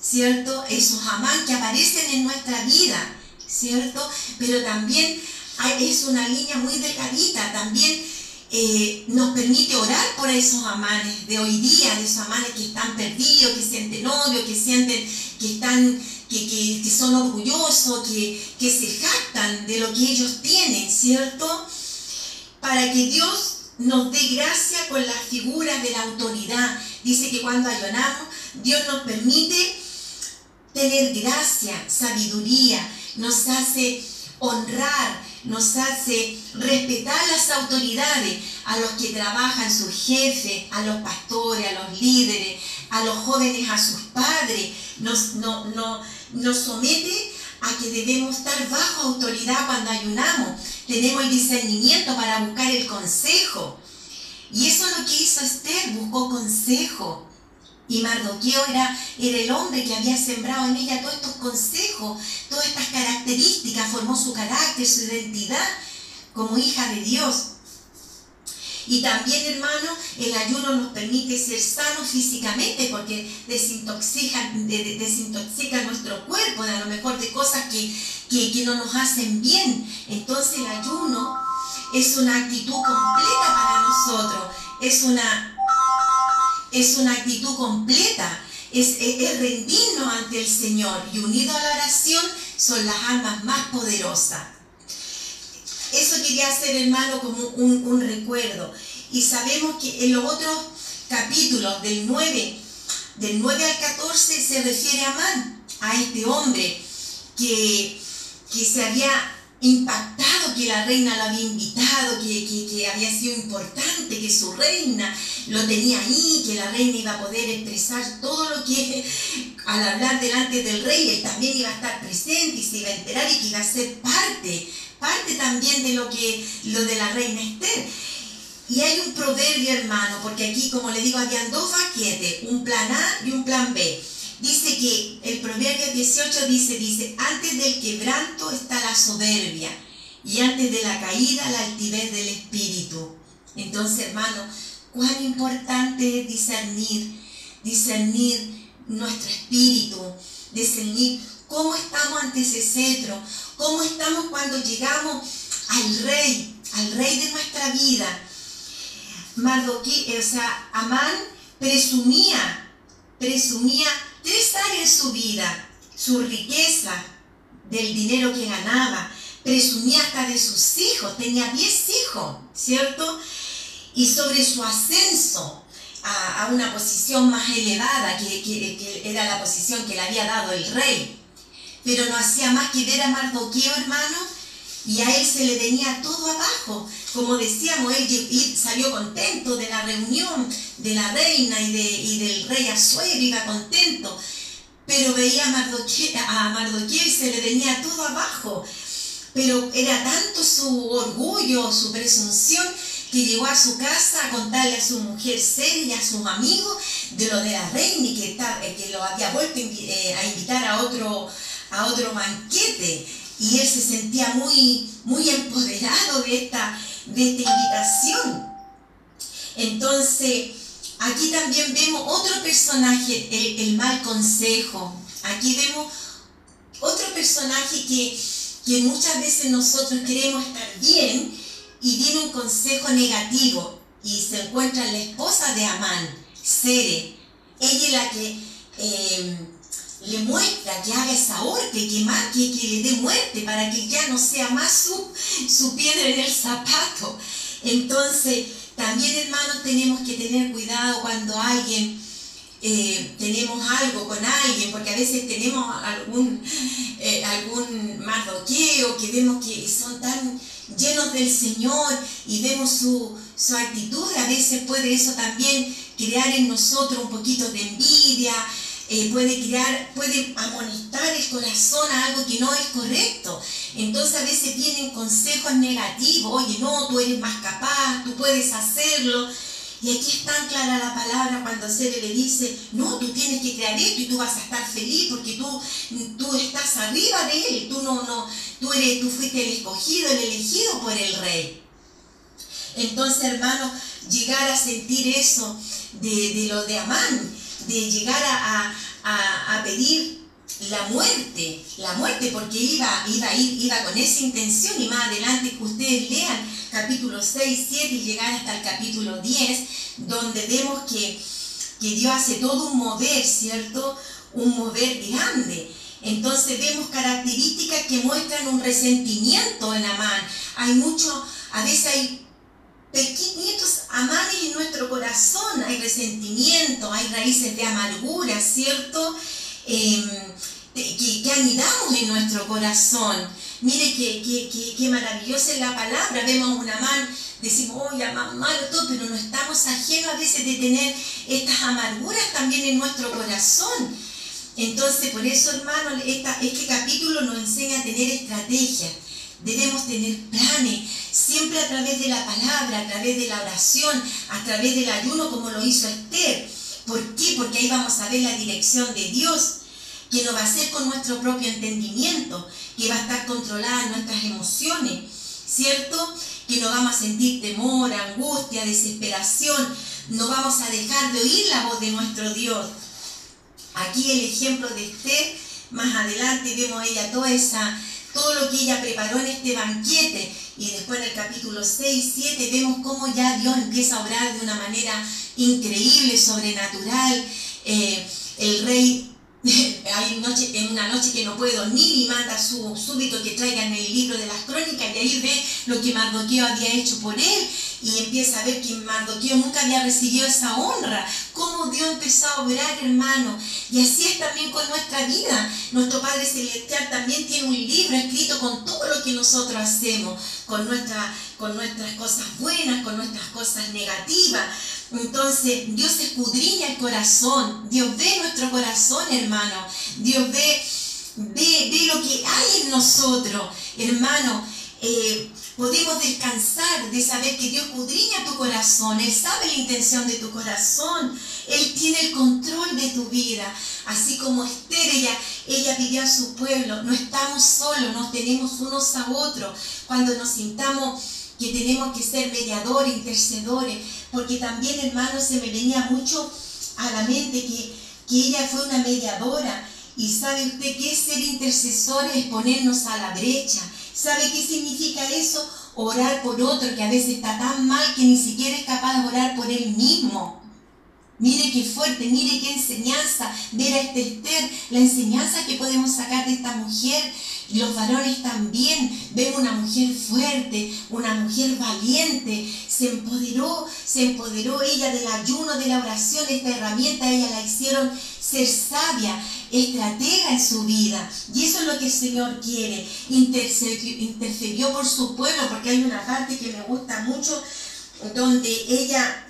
¿cierto? Esos amán que aparecen en nuestra vida, ¿cierto? Pero también es una línea muy delgadita, también eh, nos permite orar por esos amanes de hoy día, de esos amanes que están perdidos, que sienten odio, que sienten que están, que, que- que son orgullosos, que, que se jactan de lo que ellos tienen, ¿cierto? Para que Dios nos dé gracia con las figuras de la autoridad. Dice que cuando ayunamos, Dios nos permite tener gracia, sabiduría, nos hace honrar, nos hace respetar las autoridades, a los que trabajan, sus jefes, a los pastores, a los líderes, a los jóvenes, a sus padres, nos, no- no- nos somete a que debemos estar bajo autoridad cuando ayunamos. Tenemos el discernimiento para buscar el consejo. Y eso es lo que hizo Esther, buscó consejo. Y Mardoqueo era, el hombre que había sembrado en ella todos estos consejos, todas estas características, formó su carácter, su identidad como hija de Dios. Y también, hermano, el ayuno nos permite ser sanos físicamente porque desintoxica, de- de- desintoxica nuestro cuerpo, de a lo mejor de cosas que, que, que no nos hacen bien. Entonces el ayuno es una actitud completa para nosotros, es una, es una actitud completa, es, es- rendirnos ante el Señor y unido a la oración son las almas más poderosas. Eso quería hacer, hermano, como un, un recuerdo. Y sabemos que en los otros capítulos, del 9, del 9 al 14, se refiere a Man, a este hombre que, que se había impactado que la reina lo había invitado, que, que- había sido importante, que su reina lo tenía ahí, que la reina iba a poder expresar todo lo que al hablar delante del rey, él también iba a estar presente y se iba a enterar y que iba a ser parte, parte también de lo que, lo de la reina Esther. Y hay un proverbio, hermano, porque aquí, como le digo, habían dos paquetes, un plan A y un plan B. Dice que el proverbio 18 dice, dice, antes del quebranto está la soberbia y antes de la caída la altivez del espíritu. Entonces, hermano, cuán importante es discernir, discernir nuestro espíritu, discernir cómo estamos ante ese cetro, cómo estamos cuando llegamos al rey, al rey de nuestra vida. Mardoquí, o sea, Amán presumía, presumía tres áreas su vida, su riqueza, del dinero que ganaba, presumía hasta de sus hijos, tenía diez hijos, ¿cierto? Y sobre su ascenso a, a una posición más elevada, que, que- que era la posición que le había dado el rey. Pero no hacía más que ver a Mardoqueo, hermano, y a él se le venía todo abajo. Como decíamos, él salió contento de la reunión de la reina y, de, y del rey Asuero, iba contento. Pero veía a Mardoqueo, a Mardoqueo y se le venía todo abajo. Pero era tanto su orgullo, su presunción, que llegó a su casa a contarle a su mujer seria y a sus amigos de lo de la reina y que, eh, que lo había vuelto eh, a invitar a otro, a otro banquete. Y él se sentía muy, muy empoderado de esta, de esta invitación. Entonces, aquí también vemos otro personaje, el, mal consejo. Aquí vemos otro personaje que, que muchas veces nosotros queremos estar bien y viene un consejo negativo y se encuentra la esposa de Amán, Sere. Ella es la que eh, le muestra que haga esa horte, que, marque, que le dé muerte para que ya no sea más su, su piedra en el zapato. Entonces, también hermanos tenemos que tener cuidado cuando alguien eh, tenemos algo con alguien, porque a veces tenemos algún, eh, algún que vemos que son tan llenos del Señor y vemos su, su actitud, a veces puede eso también crear en nosotros un poquito de envidia, eh, puede crear, puede amonestar el corazón a algo que no es correcto. Entonces a veces vienen consejos negativos, oye, no, tú eres más capaz, tú puedes hacerlo. Y aquí es tan clara la palabra cuando Cere le dice, no, tú tienes que crear esto y tú vas a estar feliz porque tú, tú estás arriba de él, tú no, no, tú eres, tú fuiste el escogido, el elegido por el rey. Entonces, hermano, llegar a sentir eso de, de lo de Amán, de llegar a, a- a- pedir la muerte, la muerte, porque iba, iba, iba con esa intención y más adelante que ustedes lean capítulo 6, 7 y llegar hasta el capítulo 10, donde vemos que, que Dios hace todo un mover, ¿cierto? Un mover grande. Entonces vemos características que muestran un resentimiento en Amán. Hay mucho, a veces hay pequeñitos amanes en nuestro corazón, hay resentimiento, hay raíces de amargura, ¿cierto? De- que, que anidamos en nuestro corazón. Mire que, que, qué maravillosa es la palabra. Vemos un amán, decimos, oye, amán malo, todo, pero no estamos ajenos a veces de tener estas amarguras también en nuestro corazón. Entonces, por eso, hermano, esta- este capítulo nos enseña a tener estrategias. Debemos tener planes, siempre a través de la palabra, a través de la oración, a través del ayuno, como lo hizo Esther. ¿Por qué? Porque ahí vamos a ver la dirección de Dios, que no va a ser con nuestro propio entendimiento, que va a estar controlada nuestras emociones, ¿cierto? Que no vamos a sentir temor, angustia, desesperación, no vamos a dejar de oír la voz de nuestro Dios. Aquí el ejemplo de Esther, más adelante vemos ella toda esa, todo lo que ella preparó en este banquete. Y después en el capítulo 6, 7 vemos cómo ya Dios empieza a obrar de una manera increíble, sobrenatural. Eh, el rey hay una noche que no puede dormir y manda a su súbito que traigan el libro de las crónicas y ahí ve lo que Mardoqueo había hecho por él y empieza a ver que Mardoqueo nunca había recibido esa honra, cómo Dios empezó a obrar, hermano. Y así es también con nuestra vida. Nuestro Padre Celestial también tiene un libro escrito con todo lo que nosotros hacemos, con, nuestra, con nuestras cosas buenas, con nuestras cosas negativas. Entonces, Dios escudriña el corazón, Dios ve nuestro corazón, hermano. Dios ve, ve, ve lo que hay en nosotros, hermano. Eh, podemos descansar de saber que Dios escudriña tu corazón, Él sabe la intención de tu corazón, Él tiene el control de tu vida. Así como Esther, ella, ella pidió a su pueblo, no estamos solos, nos tenemos unos a otros. Cuando nos sintamos que tenemos que ser mediadores, intercedores, porque también, hermano, se me venía mucho a la mente que, que ella fue una mediadora. Y sabe usted que ser intercesores es ponernos a la brecha. ¿Sabe qué significa eso? Orar por otro que a veces está tan mal que ni siquiera es capaz de orar por él mismo. Mire qué fuerte, mire qué enseñanza ver a este Esther, la enseñanza que podemos sacar de esta mujer. Los varones también ven una mujer fuerte, una mujer valiente, se empoderó, se empoderó ella del ayuno, de la oración, esta herramienta ella la hicieron ser sabia, estratega en su vida. Y eso es lo que el Señor quiere. Intercedió, intercedió por su pueblo, porque hay una parte que me gusta mucho, donde ella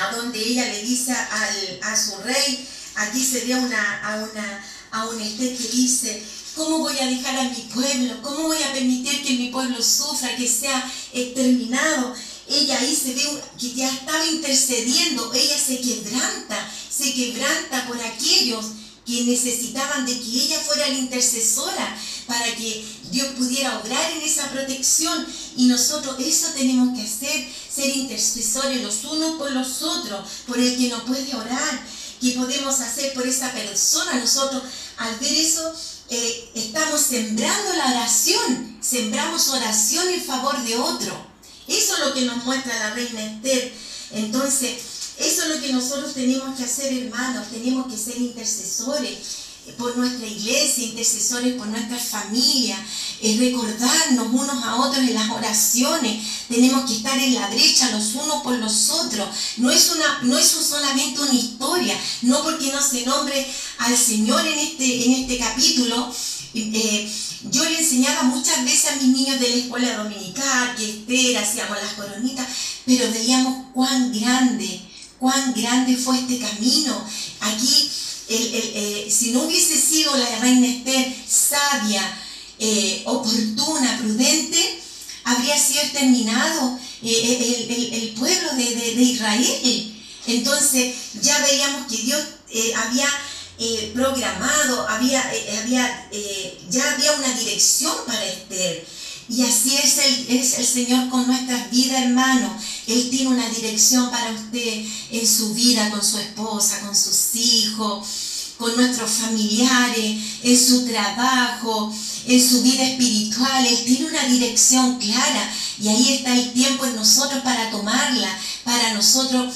a donde ella le dice al, a su rey, aquí se ve una, a, una, a un Esther que dice, ¿cómo voy a dejar a mi pueblo? ¿Cómo voy a permitir que mi pueblo sufra, que sea exterminado? Ella ahí se ve que ya estaba intercediendo, ella se quebranta, se quebranta por aquellos que necesitaban de que ella fuera la intercesora para que Dios pudiera obrar en esa protección y nosotros eso tenemos que hacer, ser intercesores los unos por los otros, por el que no puede orar, que podemos hacer por esa persona. Nosotros al ver eso estamos sembrando la oración, sembramos oración en favor de otro. Eso es lo que nos muestra la reina Esther. Entonces, eso es lo que nosotros tenemos que hacer, hermanos. Tenemos que ser intercesores por nuestra iglesia, intercesores por nuestra familia, es recordarnos unos a otros en las oraciones, tenemos que estar en la brecha los unos por los otros, no es, una, no es solamente una historia, no porque no se nombre al Señor en este, en este capítulo, eh, yo le enseñaba muchas veces a mis niños de la escuela dominical que Esther hacíamos las coronitas, pero veíamos cuán grande, cuán grande fue este camino. Aquí eh, si no hubiese sido la reina Esther sabia, eh, oportuna, prudente, habría sido exterminado eh, el, pueblo de, Israel. Entonces ya veíamos que Dios había programado, había, había, ya había una dirección para Esther. Y así es el, es el Señor con nuestras vidas, hermano. Él tiene una dirección para usted en su vida, con su esposa, con sus hijos, con nuestros familiares, en su trabajo, en su vida espiritual. Él tiene una dirección clara y ahí está el tiempo en nosotros para tomarla, para nosotros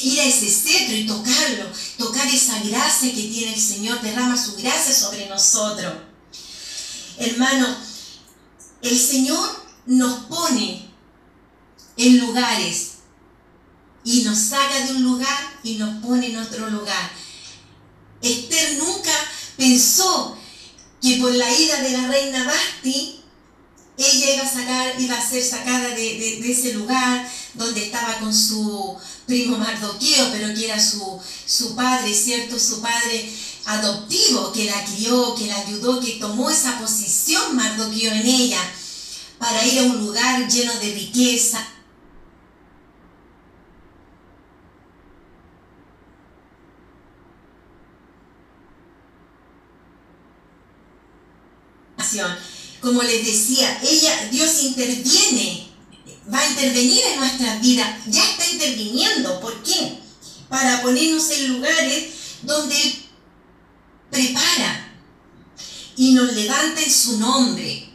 ir a ese cetro y tocarlo, tocar esa gracia que tiene el Señor, derrama su gracia sobre nosotros. Hermano, el Señor nos pone en lugares y nos saca de un lugar y nos pone en otro lugar. Esther nunca pensó que por la ira de la reina Basti, ella iba a, sacar, iba a ser sacada de, de- de ese lugar donde estaba con su primo Mardoqueo, pero que era su, su padre, ¿cierto? Su padre adoptivo, que la crió, que la ayudó, que tomó esa posición Mardoqueo en ella para ir a un lugar lleno de riqueza, como les decía, ella, Dios interviene, va a intervenir en nuestras vidas, ya está interviniendo. ¿Por qué? Para ponernos en lugares donde prepara y nos levanta en su nombre.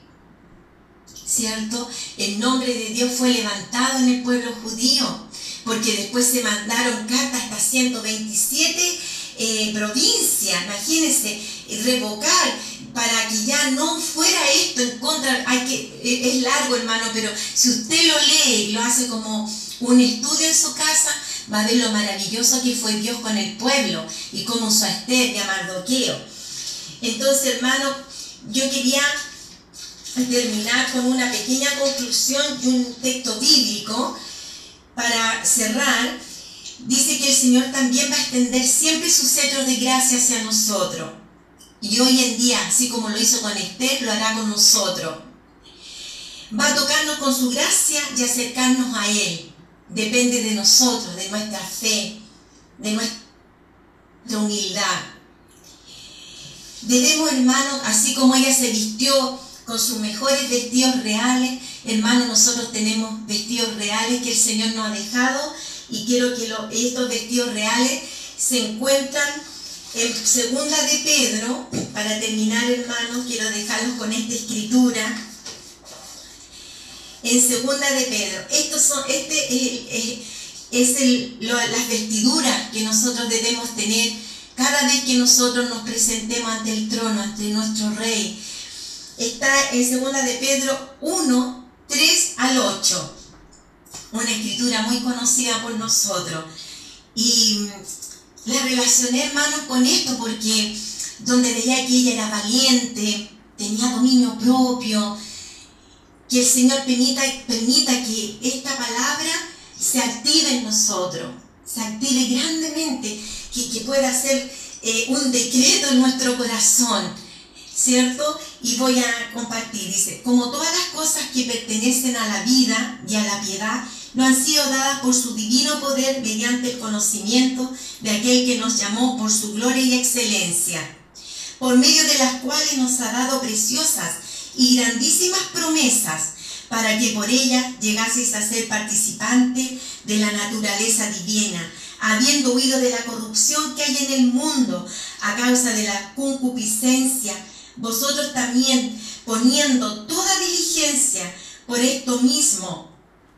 ¿Cierto? El nombre de Dios fue levantado en el pueblo judío, porque después se mandaron cartas hasta 127 eh, provincias, imagínense, revocar para que ya no fuera esto en contra, hay que, eh, es largo hermano, pero si usted lo lee y lo hace como un estudio en su casa, va a ver lo maravilloso que fue Dios con el pueblo y cómo usó a y Mardoqueo. Entonces, hermano, yo quería terminar con una pequeña conclusión y un texto bíblico para cerrar. Dice que el Señor también va a extender siempre su cetro de gracia hacia nosotros. Y hoy en día, así como lo hizo con Esther, lo hará con nosotros. Va a tocarnos con su gracia y acercarnos a Él. Depende de nosotros, de nuestra fe, de nuestra humildad. Debemos, hermanos, así como ella se vistió con sus mejores vestidos reales, hermanos, nosotros tenemos vestidos reales que el Señor nos ha dejado y quiero que estos vestidos reales se encuentran en segunda de Pedro, para terminar, hermanos, quiero dejarlos con esta escritura. En segunda de Pedro, estos son, este es, es- el- las vestiduras que nosotros debemos tener cada vez que nosotros nos presentemos ante el trono, ante nuestro Rey. Está en segunda de Pedro 1, 3 al 8. Una escritura muy conocida por nosotros. Y la relacioné, hermanos, con esto porque donde veía que ella era valiente, tenía dominio propio, que el Señor permita, permita que esta palabra se active en nosotros, se active grandemente, que, que pueda ser eh, un decreto en nuestro corazón, ¿cierto? Y voy a compartir, dice, como todas las cosas que pertenecen a la vida y a la piedad, no han sido dadas por su divino poder mediante el conocimiento de aquel que nos llamó por su gloria y excelencia, por medio de las cuales nos ha dado preciosas y grandísimas promesas, para que por ellas llegaseis a ser participantes de la naturaleza divina, habiendo huido de la corrupción que hay en el mundo a causa de la concupiscencia, vosotros también poniendo toda diligencia por esto mismo,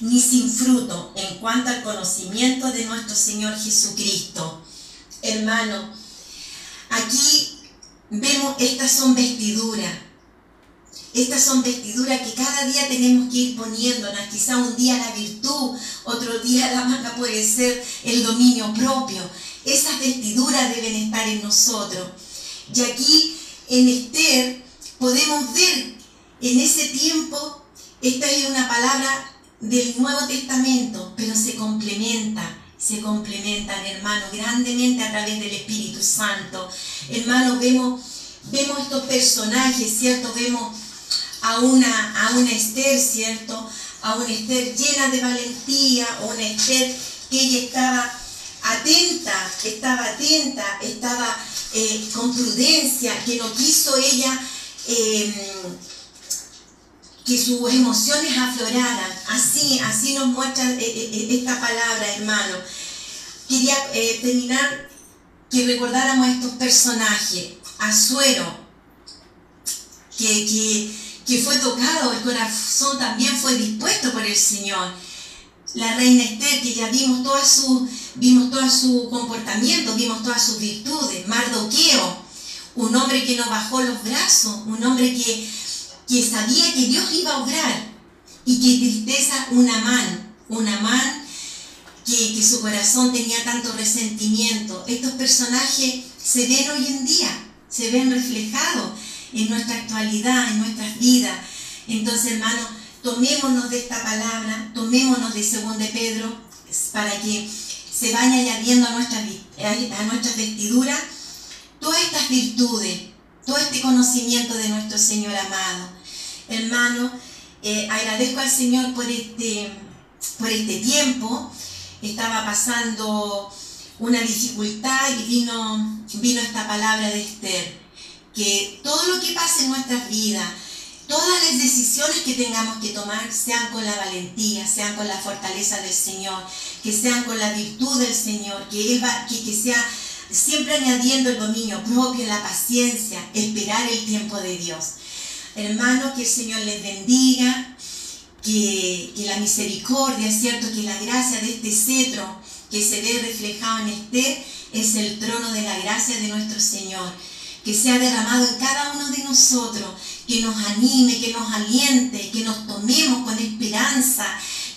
ni sin fruto en cuanto al conocimiento de nuestro Señor Jesucristo. Hermano, aquí vemos, estas son vestiduras. Estas son vestiduras que cada día tenemos que ir poniéndonos. Quizá un día la virtud, otro día la manga puede ser el dominio propio. Esas vestiduras deben estar en nosotros. Y aquí en Esther podemos ver en ese tiempo, esta es una palabra del Nuevo Testamento, pero se complementa, se complementan, hermano, grandemente a través del Espíritu Santo. Hermano, vemos, vemos estos personajes, ¿cierto? Vemos a una, a una Esther, ¿cierto? A una Esther llena de valentía, una Esther que ella estaba atenta, estaba atenta, estaba eh, con prudencia, que no quiso ella eh, que sus emociones afloraran. Así, así nos muestra eh, eh, esta palabra, hermano. Quería eh, terminar que recordáramos a estos personajes. Azuero, que, que, que fue tocado, el corazón también fue dispuesto por el Señor. La reina Esther, que ya vimos toda su, vimos todo su comportamiento, vimos todas sus virtudes. Mardoqueo, un hombre que no bajó los brazos, un hombre que, que sabía que Dios iba a obrar. Y que tristeza un amán, un amán que, que su corazón tenía tanto resentimiento. Estos personajes se ven hoy en día, se ven reflejados en nuestra actualidad, en nuestras vidas. Entonces, hermano, tomémonos de esta palabra, tomémonos de 2 de Pedro para que se vaya añadiendo a nuestras, a nuestras vestiduras todas estas virtudes, todo este conocimiento de nuestro Señor amado. Hermano, eh, agradezco al Señor por este, por este tiempo. Estaba pasando una dificultad y vino, vino esta palabra de Esther, que todo lo que pase en nuestras vidas, todas las decisiones que tengamos que tomar sean con la valentía, sean con la fortaleza del Señor, que sean con la virtud del Señor, que Él que, que sea siempre añadiendo el dominio propio, la paciencia, esperar el tiempo de Dios. Hermanos, que el Señor les bendiga, que, que la misericordia, ¿cierto? Que la gracia de este cetro que se ve reflejado en Esther es el trono de la gracia de nuestro Señor. Que sea derramado en cada uno de nosotros, que nos anime, que nos aliente, que nos tomemos con esperanza,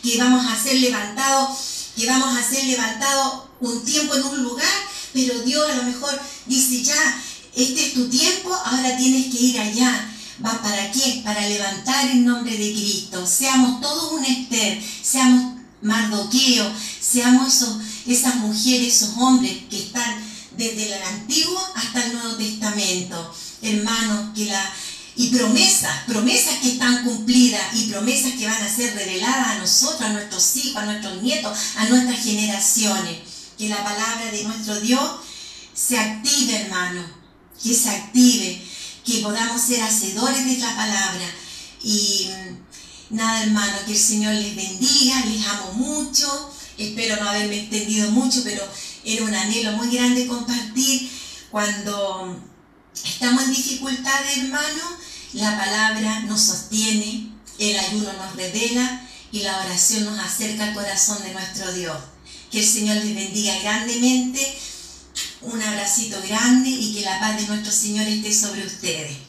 que vamos a ser levantados, que vamos a ser levantados un tiempo en un lugar, pero Dios a lo mejor dice ya, este es tu tiempo, ahora tienes que ir allá. ¿Va para qué? Para levantar el nombre de Cristo. Seamos todos un Esther, seamos Mardoqueo, seamos esos, esas mujeres, esos hombres que están desde el Antiguo hasta el Nuevo Testamento. Hermanos, que la, y promesas, promesas que están cumplidas y promesas que van a ser reveladas a nosotros, a nuestros hijos, a nuestros nietos, a nuestras generaciones. Que la palabra de nuestro Dios se active, hermano, que se active, que podamos ser hacedores de la palabra. Y mm, nada, hermano, que el Señor les bendiga, les amo mucho. Espero no haberme extendido mucho, pero era un anhelo muy grande compartir cuando estamos en dificultades, hermano. La palabra nos sostiene, el ayuno nos revela y la oración nos acerca al corazón de nuestro Dios. Que el Señor les bendiga grandemente. Un abracito grande y que la paz de nuestro Señor esté sobre ustedes.